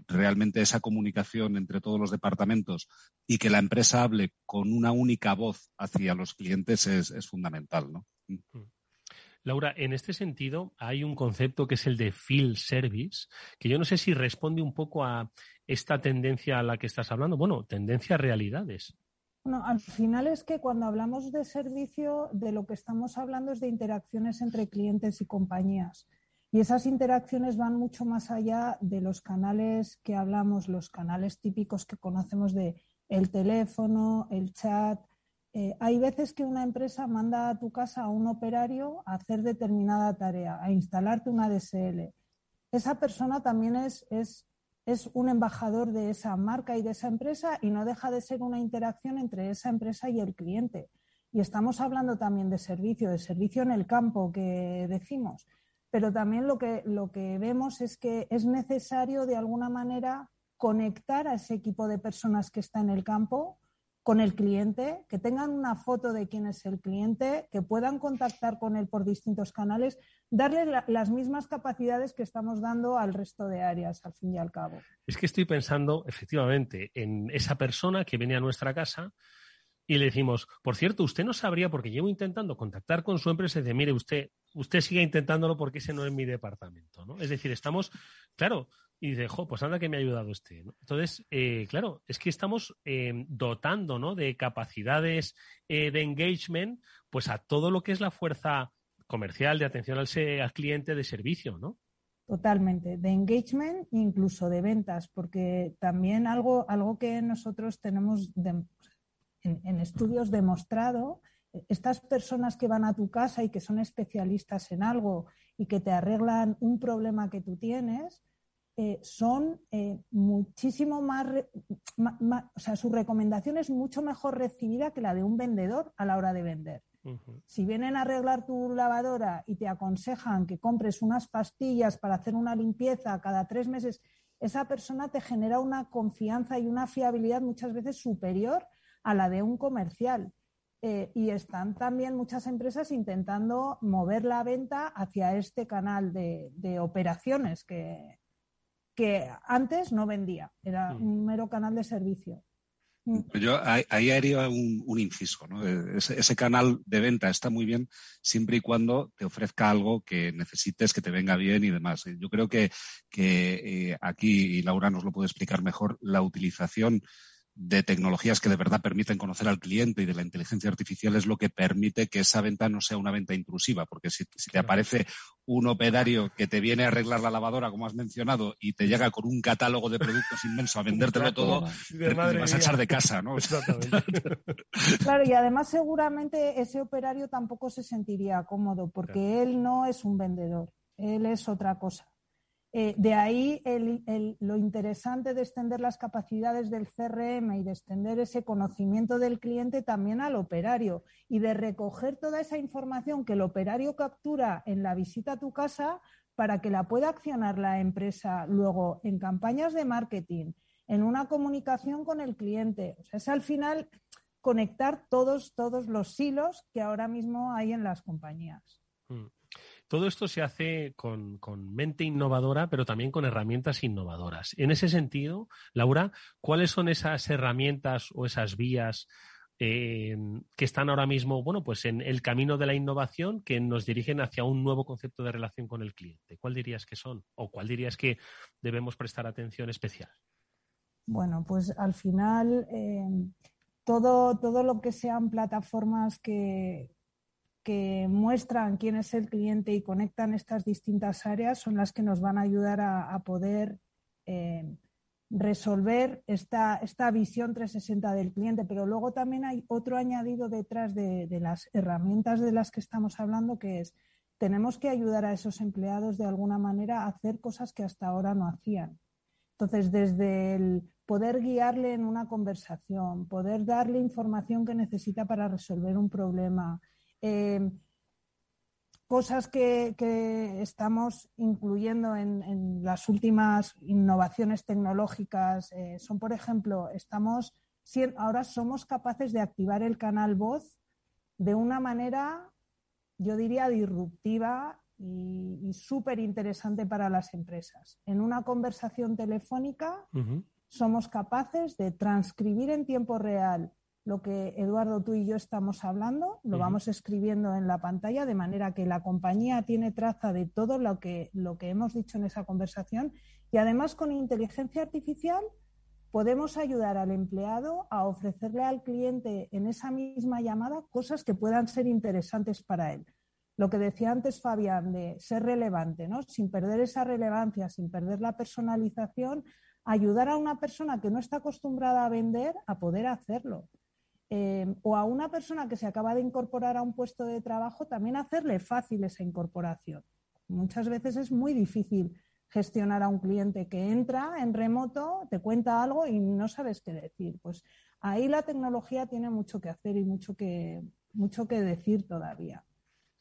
realmente esa comunicación entre todos los departamentos y que la empresa hable con una única voz hacia los clientes es, fundamental, ¿no? Mm. Laura, en este sentido hay un concepto que es el de field service, que yo no sé si responde un poco a esta tendencia a la que estás hablando. Bueno, tendencia a realidades. Bueno, al final es que cuando hablamos de servicio, de lo que estamos hablando es de interacciones entre clientes y compañías. Y esas interacciones van mucho más allá de los canales que hablamos, los canales típicos que conocemos de el teléfono, el chat. Eh, hay veces que una empresa manda a tu casa a un operario a hacer determinada tarea, a instalarte una DSL. Esa persona también es, es es un embajador de esa marca y de esa empresa y no deja de ser una interacción entre esa empresa y el cliente. Y estamos hablando también de servicio, de servicio en el campo que decimos, pero también lo que, lo que vemos es que es necesario de alguna manera conectar a ese equipo de personas que está en el campo con el cliente, que tengan una foto de quién es el cliente, que puedan contactar con él por distintos canales, darle las mismas capacidades que estamos dando al resto de áreas, al fin y al cabo. Es que estoy pensando efectivamente en esa persona que viene a nuestra casa y le decimos, por cierto, usted no sabría, porque llevo intentando contactar con su empresa y dice, mire, usted, usted sigue intentándolo porque ese no es mi departamento, ¿no? Es decir, estamos, claro, y dice, pues anda que me ha ayudado este. Entonces, eh, claro, es que estamos eh, dotando ¿no? de capacidades eh, de engagement pues a todo lo que es la fuerza comercial, de atención al, al cliente, de servicio, ¿no? Totalmente, de engagement incluso de ventas, porque también algo, algo que nosotros tenemos en, estudios demostrado, estas personas que van a tu casa y que son especialistas en algo y que te arreglan un problema que tú tienes, eh, son eh, muchísimo más, o sea, su recomendación es mucho mejor recibida que la de un vendedor a la hora de vender. Si vienen a arreglar tu lavadora y te aconsejan que compres unas pastillas para hacer una limpieza cada tres meses, esa persona te genera una confianza y una fiabilidad muchas veces superior a la de un comercial. Eh, y están también muchas empresas intentando mover la venta hacia este canal de operaciones que, que antes no vendía, era mm. un mero canal de servicio. Mm. Yo ahí haría un, inciso. ¿no? Ese, canal de venta está muy bien siempre y cuando te ofrezca algo que necesites, que te venga bien y demás. Yo creo que, que eh, aquí, y Laura nos lo puede explicar mejor, la utilización de tecnologías que de verdad permiten conocer al cliente y de la inteligencia artificial es lo que permite que esa venta no sea una venta intrusiva, porque si, te aparece un operario que te viene a arreglar la lavadora, como has mencionado, y te llega con un catálogo de productos inmenso a vendértelo todo, te, vas a echar de casa, ¿no? claro, y además seguramente ese operario tampoco se sentiría cómodo, porque él no es un vendedor, él es otra cosa. Eh, de ahí lo interesante de extender las capacidades del CRM y de extender ese conocimiento del cliente también al operario y de recoger toda esa información que el operario captura en la visita a tu casa para que la pueda accionar la empresa luego en campañas de marketing, en una comunicación con el cliente. O sea, es al final conectar todos, todos los hilos que ahora mismo hay en las compañías. Mm. Todo esto se hace con, mente innovadora, pero también con herramientas innovadoras. En ese sentido, Laura, ¿cuáles son esas herramientas o esas vías eh, que están ahora mismo, bueno, pues en el camino de la innovación que nos dirigen hacia un nuevo concepto de relación con el cliente? ¿Cuál dirías que son? ¿O cuál dirías que debemos prestar atención especial? Bueno, pues al final eh, todo, todo lo que sean plataformas que, que muestran quién es el cliente y conectan estas distintas áreas son las que nos van a ayudar a, poder eh, resolver esta, esta, visión 360 del cliente. Pero luego también hay otro añadido detrás de, las herramientas de las que estamos hablando, que es tenemos que ayudar a esos empleados de alguna manera a hacer cosas que hasta ahora no hacían. Entonces, desde el poder guiarle en una conversación, poder darle información que necesita para resolver un problema, eh, cosas que, estamos incluyendo en, las últimas innovaciones tecnológicas eh, son, por ejemplo, estamos ahora somos capaces de activar el canal voz de una manera, yo diría, disruptiva y, súper interesante para las empresas. En una conversación telefónica somos capaces de transcribir en tiempo real lo que Eduardo, tú y yo estamos hablando, lo vamos escribiendo en la pantalla de manera que la compañía tiene traza de todo lo que, lo que hemos dicho en esa conversación y además con inteligencia artificial podemos ayudar al empleado a ofrecerle al cliente en esa misma llamada cosas que puedan ser interesantes para él. Lo que decía antes Fabián de ser relevante, ¿no? Sin perder esa relevancia, sin perder la personalización, ayudar a una persona que no está acostumbrada a vender a poder hacerlo. Eh, o a una persona que se acaba de incorporar a un puesto de trabajo, también hacerle fácil esa incorporación. Muchas veces es muy difícil gestionar a un cliente que entra en remoto, te cuenta algo y no sabes qué decir. Pues ahí la tecnología tiene mucho que hacer y mucho que, mucho que decir todavía.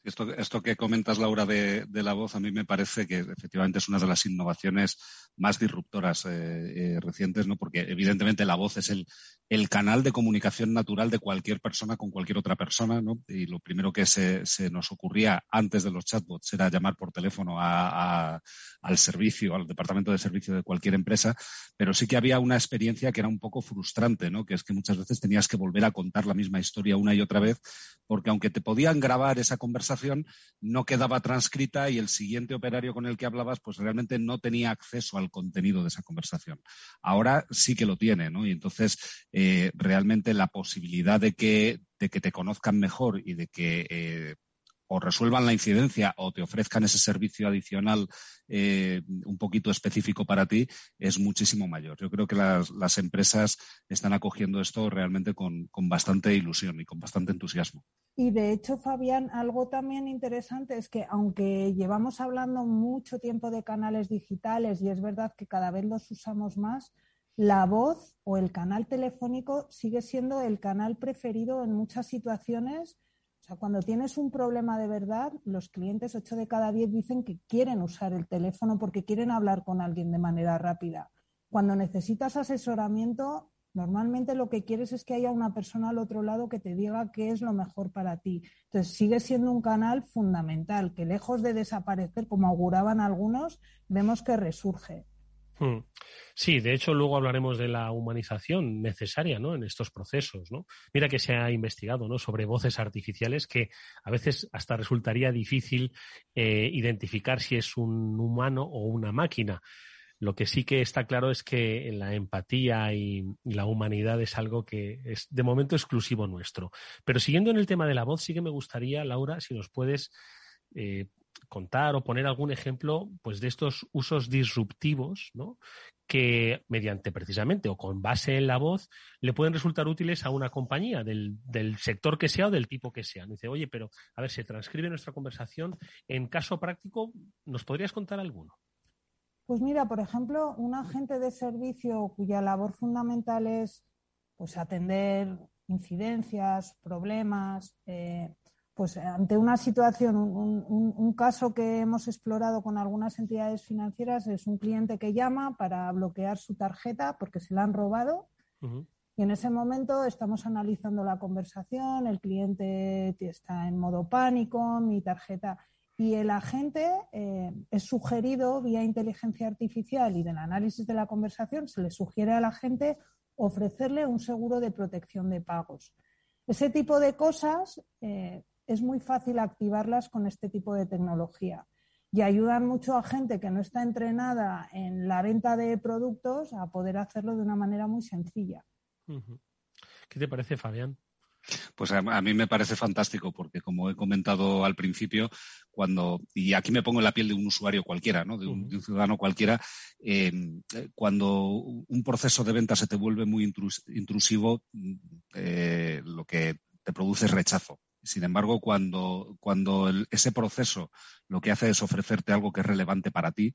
Esto, esto que comentas, Laura, de, la voz, a mí me parece que efectivamente es una de las innovaciones más disruptoras eh, eh, recientes, ¿no? Porque evidentemente la voz es el, el, canal de comunicación natural de cualquier persona con cualquier otra persona, ¿no? Y lo primero que se, nos ocurría antes de los chatbots era llamar por teléfono al servicio, al departamento de servicio de cualquier empresa, pero sí que había una experiencia que era un poco frustrante, ¿no? Que es que muchas veces tenías que volver a contar la misma historia una y otra vez, porque aunque te podían grabar esa conversación, no quedaba transcrita y el siguiente operario con el que hablabas pues realmente no tenía acceso al contenido de esa conversación. Ahora sí que lo tiene, ¿no? Y entonces realmente la posibilidad de que, de que te conozcan mejor y de que eh, o resuelvan la incidencia o te ofrezcan ese servicio adicional eh, un poquito específico para ti, es muchísimo mayor. Yo creo que las, empresas están acogiendo esto realmente con, bastante ilusión y con bastante entusiasmo. Y de hecho, Fabián, algo también interesante es que aunque llevamos hablando mucho tiempo de canales digitales y es verdad que cada vez los usamos más, la voz o el canal telefónico sigue siendo el canal preferido en muchas situaciones o sea, cuando tienes un problema de verdad, los clientes 8 de cada 10 dicen que quieren usar el teléfono porque quieren hablar con alguien de manera rápida. Cuando necesitas asesoramiento, normalmente lo que quieres es que haya una persona al otro lado que te diga qué es lo mejor para ti. Entonces, sigue siendo un canal fundamental que lejos de desaparecer, como auguraban algunos, vemos que resurge. Hmm. Sí, de hecho luego hablaremos de la humanización necesaria ¿no? en estos procesos. ¿no? Mira que se ha investigado ¿no? sobre voces artificiales que a veces hasta resultaría difícil eh, identificar si es un humano o una máquina. Lo que sí que está claro es que la empatía y, la humanidad es algo que es de momento exclusivo nuestro. Pero siguiendo en el tema de la voz, sí que me gustaría, Laura, si nos puedes eh, contar o poner algún ejemplo pues de estos usos disruptivos ¿no? que mediante precisamente o con base en la voz le pueden resultar útiles a una compañía del, del sector que sea o del tipo que sea. dice, oye, pero a ver, se transcribe nuestra conversación. En caso práctico, ¿nos podrías contar alguno? Pues mira, por ejemplo, un agente de servicio cuya labor fundamental es pues atender incidencias, problemas, eh, pues ante una situación, un, caso que hemos explorado con algunas entidades financieras es un cliente que llama para bloquear su tarjeta porque se la han robado. Y en ese momento estamos analizando la conversación, el cliente está en modo pánico, mi tarjeta. Y el agente eh, es sugerido vía inteligencia artificial y del análisis de la conversación, se le sugiere al agente ofrecerle un seguro de protección de pagos. Ese tipo de cosas eh, es muy fácil activarlas con este tipo de tecnología y ayudan mucho a gente que no está entrenada en la venta de productos a poder hacerlo de una manera muy sencilla. ¿Qué te parece, Fabián? Pues a, mí me parece fantástico porque, como he comentado al principio, cuando, y aquí me pongo en la piel de un usuario cualquiera, ¿no? de, un, ciudadano cualquiera, em, cuando un proceso de venta se te vuelve muy intrusivo, eh, lo que te produce es rechazo. Sin embargo, cuando, cuando ese proceso lo que hace es ofrecerte algo que es relevante para ti,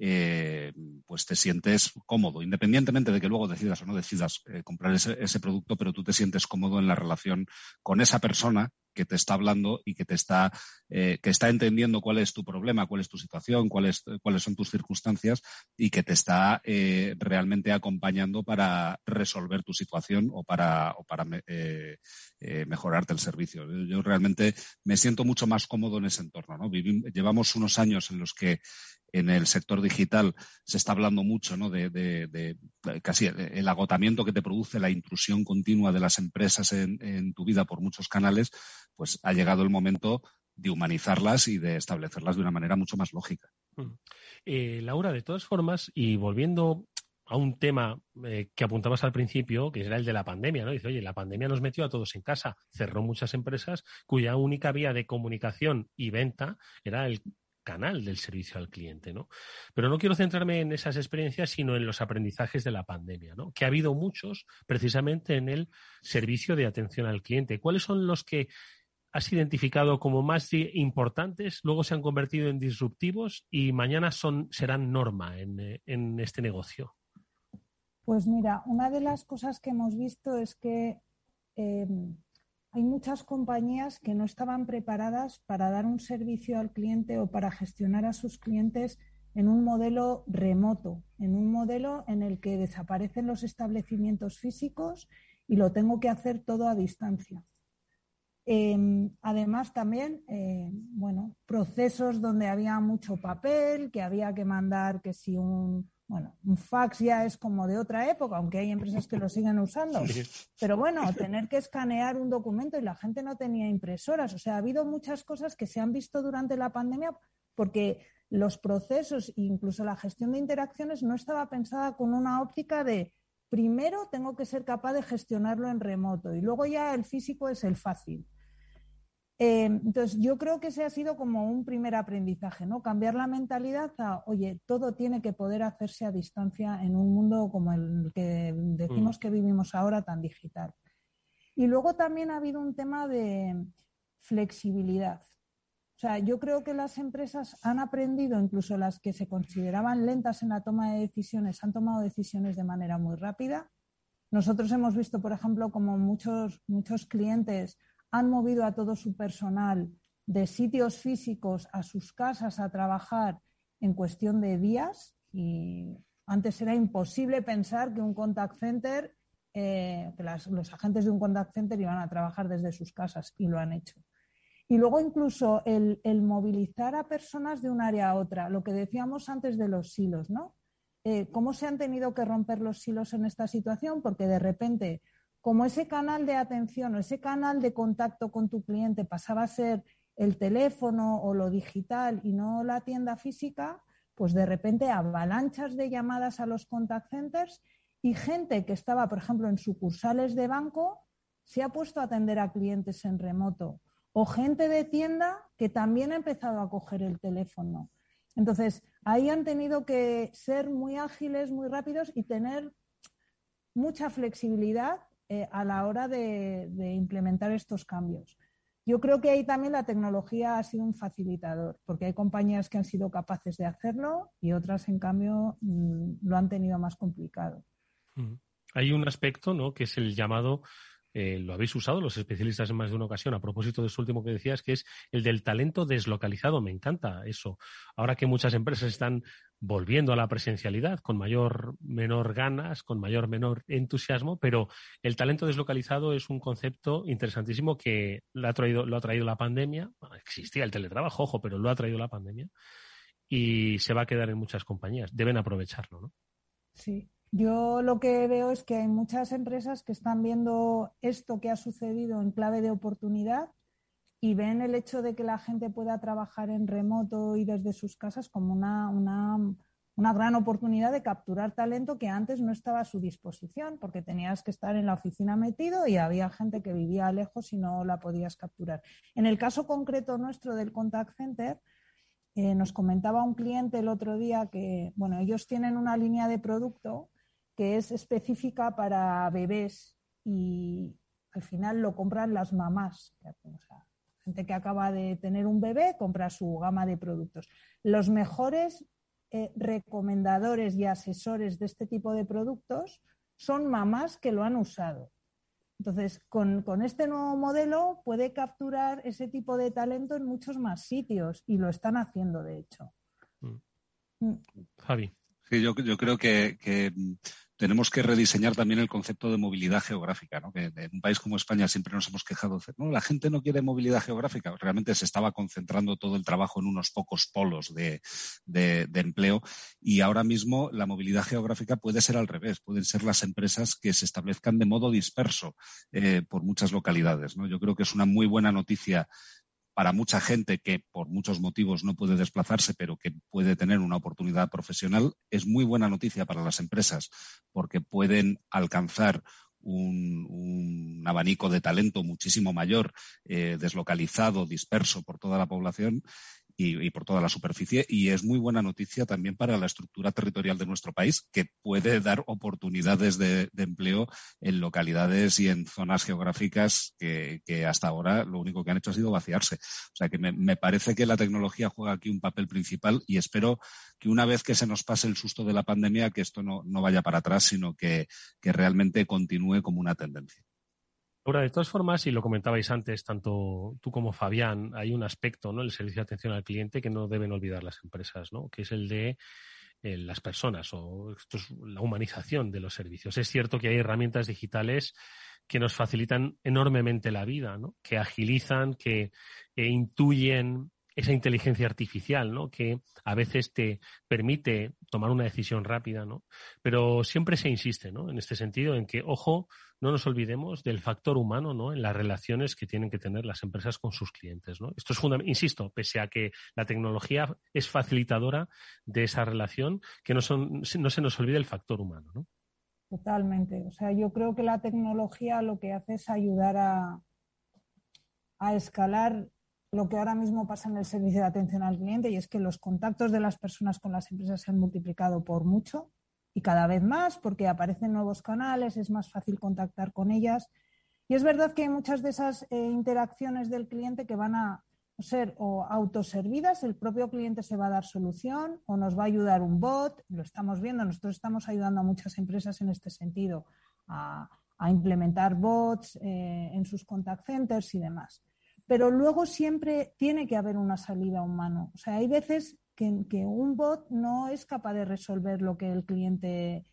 eh, pues te sientes cómodo, independientemente de que luego decidas o no decidas eh, comprar ese, producto, pero tú te sientes cómodo en la relación con esa persona que te está hablando y que te está, eh, que está entendiendo cuál es tu problema, cuál es tu situación, cuáles son tus circunstancias y que te está realmente acompañando para resolver tu situación o para, o para mejorarte el servicio. Yo realmente me siento mucho más cómodo en ese entorno. ¿no? llevamos unos años en los que en el sector digital se está hablando mucho ¿no? de, casi el agotamiento que te produce la intrusión continua de las empresas en, en, tu vida por muchos canales, pues ha llegado el momento de humanizarlas y de establecerlas de una manera mucho más lógica. Mm. Eh, Laura, de todas formas, y volviendo a un tema eh, que apuntabas al principio, que era el de la pandemia, ¿no? Dice, oye, la pandemia nos metió a todos en casa, cerró muchas empresas cuya única vía de comunicación y venta era el canal del servicio al cliente, ¿no? Pero no quiero centrarme en esas experiencias, sino en los aprendizajes de la pandemia, ¿no? Que ha habido muchos precisamente en el servicio de atención al cliente. ¿Cuáles son los que has identificado como más importantes, luego se han convertido en disruptivos y mañana son, serán norma en, eh, este negocio? Pues mira, una de las cosas que hemos visto es que em, hay muchas compañías que no estaban preparadas para dar un servicio al cliente o para gestionar a sus clientes en un modelo remoto, en un modelo en el que desaparecen los establecimientos físicos y lo tengo que hacer todo a distancia. Em, además, también, eh, bueno, procesos donde había mucho papel, que había que mandar, que si un, bueno, un fax ya es como de otra época, aunque hay empresas que lo siguen usando. Pero bueno, tener que escanear un documento y la gente no tenía impresoras. O sea, ha habido muchas cosas que se han visto durante la pandemia porque los procesos e incluso la gestión de interacciones no estaba pensada con una óptica de primero tengo que ser capaz de gestionarlo en remoto y luego ya el físico es el fácil. Eh, entonces, yo creo que ese ha sido como un primer aprendizaje, ¿no? Cambiar la mentalidad a, oye, todo tiene que poder hacerse a distancia en un mundo como el que decimos mm. que vivimos ahora tan digital. Y luego también ha habido un tema de flexibilidad. O sea, yo creo que las empresas han aprendido, incluso las que se consideraban lentas en la toma de decisiones, han tomado decisiones de manera muy rápida. Nosotros hemos visto, por ejemplo, como muchos, muchos clientes han movido a todo su personal de sitios físicos a sus casas a trabajar en cuestión de días y antes era imposible pensar que un contact center, eh, que los agentes de un contact center iban a trabajar desde sus casas y lo han hecho. Y luego incluso el, movilizar a personas de un área a otra, lo que decíamos antes de los silos, ¿no? Eh, ¿Cómo se han tenido que romper los silos en esta situación? Porque de repente como ese canal de atención o ese canal de contacto con tu cliente pasaba a ser el teléfono o lo digital y no la tienda física, pues de repente avalanchas de llamadas a los contact centers y gente que estaba, por ejemplo, en sucursales de banco, se ha puesto a atender a clientes en remoto. O gente de tienda que también ha empezado a coger el teléfono. Entonces, ahí han tenido que ser muy ágiles, muy rápidos y tener mucha flexibilidad eh, a la hora de, implementar estos cambios. Yo creo que ahí también la tecnología ha sido un facilitador, porque hay compañías que han sido capaces de hacerlo y otras, en cambio, mm, lo han tenido más complicado. Hay un aspecto, ¿no? Que es el llamado eh, lo habéis usado los especialistas en más de una ocasión a propósito de eso último que decías, que es el del talento deslocalizado. Me encanta eso. Ahora que muchas empresas están volviendo a la presencialidad con mayor, menor ganas, con mayor, menor entusiasmo, pero el talento deslocalizado es un concepto interesantísimo que lo ha traído, lo ha traído la pandemia. existía el teletrabajo, ojo, pero lo ha traído la pandemia y se va a quedar en muchas compañías. Deben aprovecharlo, ¿no? Sí, yo lo que veo es que hay muchas empresas que están viendo esto que ha sucedido en clave de oportunidad y ven el hecho de que la gente pueda trabajar en remoto y desde sus casas como una, una, gran oportunidad de capturar talento que antes no estaba a su disposición porque tenías que estar en la oficina metido y había gente que vivía lejos y no la podías capturar. En el caso concreto nuestro del contact center, eh, nos comentaba un cliente el otro día que, bueno, ellos tienen una línea de producto que es específica para bebés y al final lo compran las mamás. gente que acaba de tener un bebé compra su gama de productos. Los mejores eh, recomendadores y asesores de este tipo de productos son mamás que lo han usado. Entonces, con, este nuevo modelo puede capturar ese tipo de talento en muchos más sitios y lo están haciendo, de hecho. Mm. Mm. Javi. Sí, yo, creo que, tenemos que rediseñar también el concepto de movilidad geográfica, ¿no? que en un país como España siempre nos hemos quejado no, la gente no quiere movilidad geográfica, realmente se estaba concentrando todo el trabajo en unos pocos polos de, empleo y ahora mismo la movilidad geográfica puede ser al revés, pueden ser las empresas que se establezcan de modo disperso eh, por muchas localidades. Yo creo que es una muy buena noticia para mucha gente que por muchos motivos no puede desplazarse, pero que puede tener una oportunidad profesional, es muy buena noticia para las empresas porque pueden alcanzar un, abanico de talento muchísimo mayor, eh, deslocalizado, disperso por toda la población y, por toda la superficie. Y es muy buena noticia también para la estructura territorial de nuestro país, que puede dar oportunidades de, empleo en localidades y en zonas geográficas que, hasta ahora lo único que han hecho ha sido vaciarse. O sea que me, parece que la tecnología juega aquí un papel principal y espero que una vez que se nos pase el susto de la pandemia, que esto no, vaya para atrás, sino que realmente continúe como una tendencia. Ahora, de todas formas, y lo comentabais antes, tanto tú como Fabián, hay un aspecto, ¿no? El servicio de atención al cliente que no deben olvidar las empresas, ¿no? Que es el de eh, las personas o esto es la humanización de los servicios. Es cierto que hay herramientas digitales que nos facilitan enormemente la vida, ¿no? Que agilizan, que intuyen esa inteligencia artificial, ¿no? Que a veces te permite tomar una decisión rápida, ¿no? Pero siempre se insiste, ¿no? En este sentido, en que, ojo, no nos olvidemos del factor humano, ¿no? En las relaciones que tienen que tener las empresas con sus clientes, ¿no? Esto es fundamental, insisto, pese a que la tecnología es facilitadora de esa relación, que no, no se nos olvide el factor humano, ¿no? Totalmente. O sea, yo creo que la tecnología lo que hace es ayudar a, a escalar lo que ahora mismo pasa en el servicio de atención al cliente y es que los contactos de las personas con las empresas se han multiplicado por mucho y cada vez más porque aparecen nuevos canales, es más fácil contactar con ellas. Y es verdad que hay muchas de esas eh, interacciones del cliente que van a ser o autoservidas, el propio cliente se va a dar solución o nos va a ayudar un bot, lo estamos viendo, nosotros estamos ayudando a muchas empresas en este sentido a, implementar bots eh, en sus contact centers y demás pero luego siempre tiene que haber una salida humana. O sea, hay veces que, un bot no es capaz de resolver lo que el cliente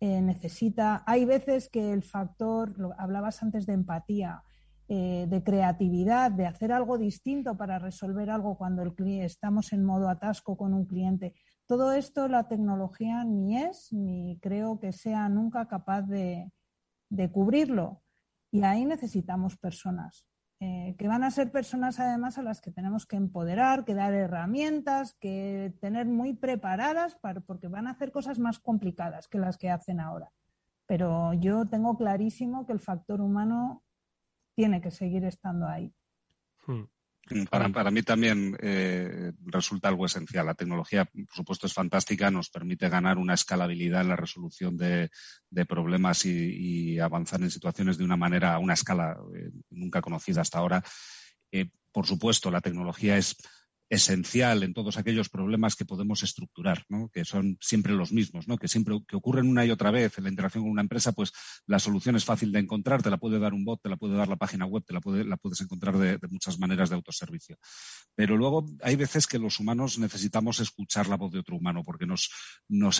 eh, necesita. Hay veces que el factor, lo, hablabas antes de empatía, eh, de creatividad, de hacer algo distinto para resolver algo cuando el estamos en modo atasco con un cliente. Todo esto la tecnología ni es ni creo que sea nunca capaz de cubrirlo. Y ahí necesitamos personas. Eh, que van a ser personas además a las que tenemos que empoderar, que dar herramientas, que tener muy preparadas para, porque van a hacer cosas más complicadas que las que hacen ahora. Pero yo tengo clarísimo que el factor humano tiene que seguir estando ahí. Hmm. Para, para, mí también eh, resulta algo esencial. La tecnología, por supuesto, es fantástica, nos permite ganar una escalabilidad en la resolución de, problemas y, avanzar en situaciones de una manera, a una escala eh, nunca conocida hasta ahora. Eh, por supuesto, la tecnología es esencial en todos aquellos problemas que podemos estructurar, ¿no? que son siempre los mismos, ¿no? que siempre que ocurren una y otra vez en la interacción con una empresa, pues la solución es fácil de encontrar, te la puede dar un bot, te la puede dar la página web, te la, puede, la puedes encontrar de, muchas maneras de autoservicio. Pero luego hay veces que los humanos necesitamos escuchar la voz de otro humano, porque nos,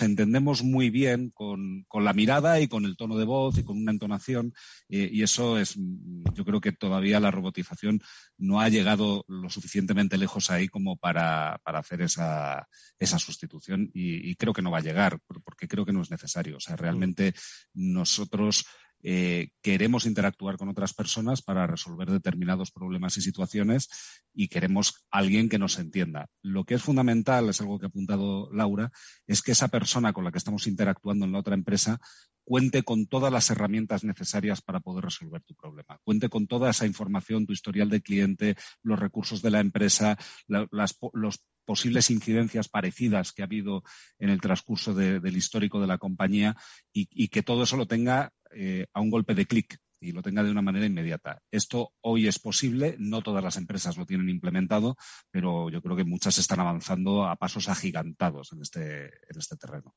entendemos muy bien con, con la mirada y con el tono de voz y con una entonación, eh, y eso es, yo creo que todavía la robotización no ha llegado lo suficientemente lejos ahí como para, para hacer esa, esa sustitución y, creo que no va a llegar porque creo que no es necesario. O sea, realmente nosotros eh, queremos interactuar con otras personas para resolver determinados problemas y situaciones y queremos alguien que nos entienda. Lo que es fundamental, es algo que ha apuntado Laura, es que esa persona con la que estamos interactuando en la otra empresa cuente con todas las herramientas necesarias para poder resolver tu problema. Cuente con toda esa información, tu historial de cliente, los recursos de la empresa, las, los posibles incidencias parecidas que ha habido en el transcurso del histórico de la compañía y, que todo eso lo tenga eh, a un golpe de clic y lo tenga de una manera inmediata. Esto hoy es posible, no todas las empresas lo tienen implementado, pero yo creo que muchas están avanzando a pasos agigantados en este, en este terreno.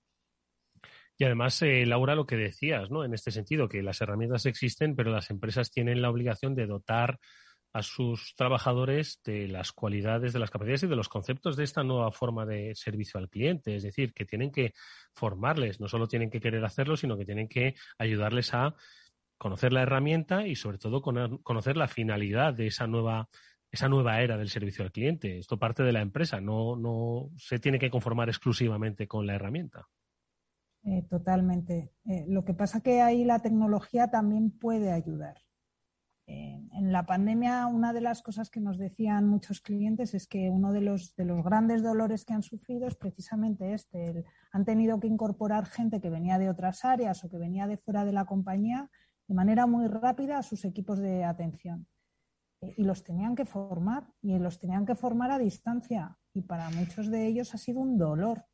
Y además, eh, Laura, lo que decías, ¿no? En este sentido, que las herramientas existen, pero las empresas tienen la obligación de dotar a sus trabajadores de las cualidades, de las capacidades y de los conceptos de esta nueva forma de servicio al cliente. Es decir, que tienen que formarles, no solo tienen que querer hacerlo, sino que tienen que ayudarles a conocer la herramienta y sobre todo conocer la finalidad de esa nueva esa nueva era del servicio al cliente. Esto parte de la empresa, no, no se tiene que conformar exclusivamente con la herramienta. Eh, totalmente. Eh, lo que pasa que ahí la tecnología también puede ayudar. en la pandemia, una de las cosas que nos decían muchos clientes es que uno de los, de los grandes dolores que han sufrido es precisamente este. han tenido que incorporar gente que venía de otras áreas o que venía de fuera de la compañía de manera muy rápida a sus equipos de atención. Y los tenían que formar, y los tenían que formar a distancia. Y para muchos de ellos ha sido un dolor.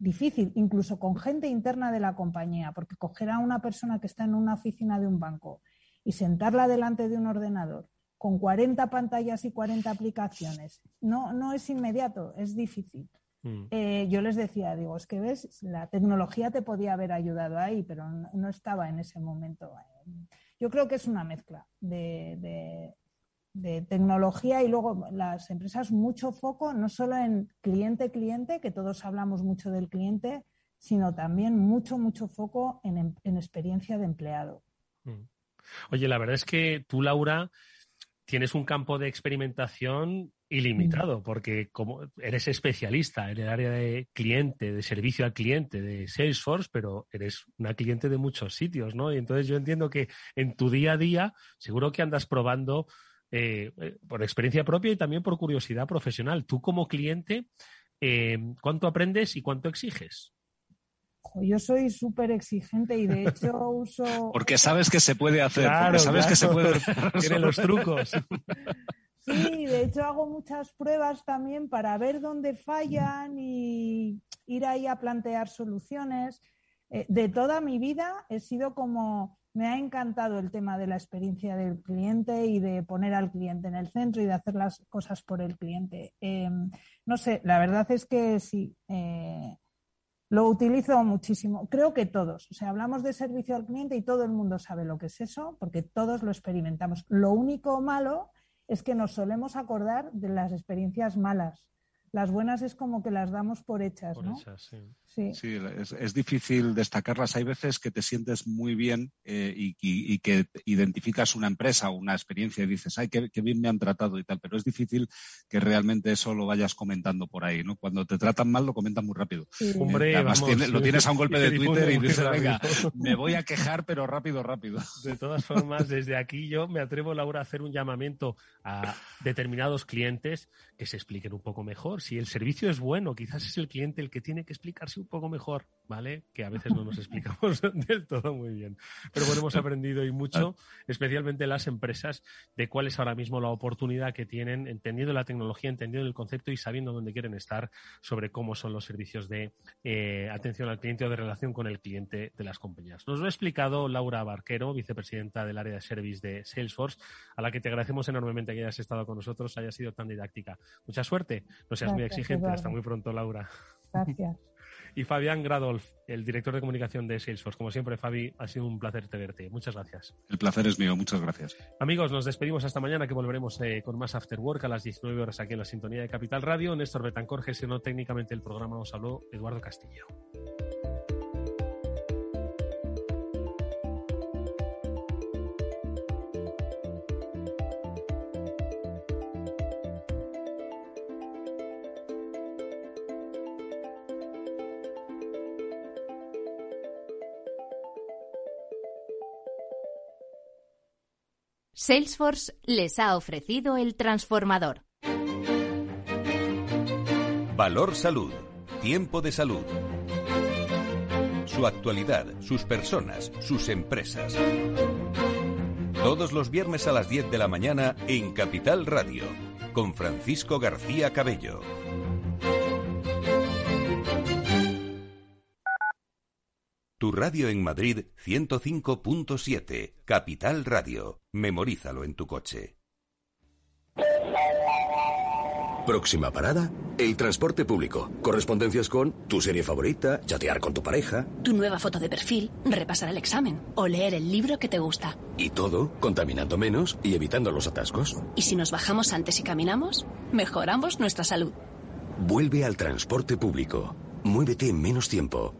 Difícil, incluso con gente interna de la compañía, porque coger a una persona que está en una oficina de un banco y sentarla delante de un ordenador con 40 pantallas y 40 aplicaciones, no, no es inmediato, es difícil. Mm. Eh, yo les decía, digo, es que ves, la tecnología te podía haber ayudado ahí, pero no, estaba en ese momento. Yo creo que es una mezcla de, de tecnología y luego las empresas mucho foco no solo en cliente-cliente, que todos hablamos mucho del cliente, sino también mucho, mucho foco en, experiencia de empleado. Mm. Oye, la verdad es que tú, Laura, tienes un campo de experimentación ilimitado, porque como eres especialista en el área de cliente, de servicio al cliente, de Salesforce, pero eres una cliente de muchos sitios, ¿no? Y entonces yo entiendo que en tu día a día seguro que andas probando eh, eh, por experiencia propia y también por curiosidad profesional. Tú como cliente, eh, ¿cuánto aprendes y cuánto exiges? Yo soy súper exigente y de hecho uso... Porque sabes que se puede hacer, porque sabes que se puede hacer. los trucos. Sí, de hecho hago muchas pruebas también para ver dónde fallan y ir ahí a plantear soluciones. de toda mi vida he sido como me ha encantado el tema de la experiencia del cliente y de poner al cliente en el centro y de hacer las cosas por el cliente. Em, no sé, la verdad es que sí, eh, lo utilizo muchísimo. Creo que todos. O sea, hablamos de servicio al cliente y todo el mundo sabe lo que es eso porque todos lo experimentamos. Lo único malo es que nos solemos acordar de las experiencias malas las buenas es como que las damos por hechas, ¿no? sí. Sí. es, difícil destacarlas. Hay veces que te sientes muy bien eh, y, que identificas una empresa o una experiencia y dices, ay, qué, bien me han tratado y tal, pero es difícil que realmente eso lo vayas comentando por ahí, ¿no? Cuando te tratan mal lo comentan muy rápido. Hombre, además lo tienes a un golpe de Twitter y dices, venga, me voy a quejar, pero rápido, rápido. De todas formas, desde aquí yo me atrevo, Laura, a hacer un llamamiento a determinados clientes que se expliquen un poco mejor si el servicio es bueno, quizás es el cliente el que tiene que explicarse un poco mejor, ¿vale? Que a veces no nos explicamos del todo muy bien. Pero bueno, hemos aprendido y mucho, especialmente las empresas, de cuál es ahora mismo la oportunidad que tienen, entendiendo la tecnología, entendiendo el concepto y sabiendo dónde quieren estar sobre cómo son los servicios de eh, atención al cliente o de relación con el cliente de las compañías. Nos lo ha explicado Laura Barquero, vicepresidenta del área de service de Salesforce, a la que te agradecemos enormemente que hayas estado con nosotros, haya sido tan didáctica. Mucha suerte. No seas muy exigente. Hasta muy pronto, Laura. Gracias. Y Fabián Gradolf, el director de comunicación de Salesforce. Como siempre, Fabi, ha sido un placer tenerte. Muchas gracias. El placer es mío. Muchas gracias. Amigos, nos despedimos hasta mañana que volveremos eh, con más After Work a las 19 horas aquí en la sintonía de Capital Radio. Néstor Betancor gestionó técnicamente el programa. Os habló Eduardo Castillo. Salesforce les ha ofrecido el transformador. Valor Salud. Tiempo de salud. Su actualidad, sus personas, sus empresas. Todos los viernes a las 10 de la mañana en Capital Radio, con Francisco García Cabello. Tu radio en Madrid 105.7, Capital Radio. Memorízalo en tu coche. Próxima parada, el transporte público. Correspondencias con tu serie favorita, chatear con tu pareja. Tu nueva foto de perfil, repasar el examen o leer el libro que te gusta. Y todo contaminando menos y evitando los atascos. ¿Y si nos bajamos antes y caminamos? Mejoramos nuestra salud. Vuelve al transporte público. Muévete en menos tiempo.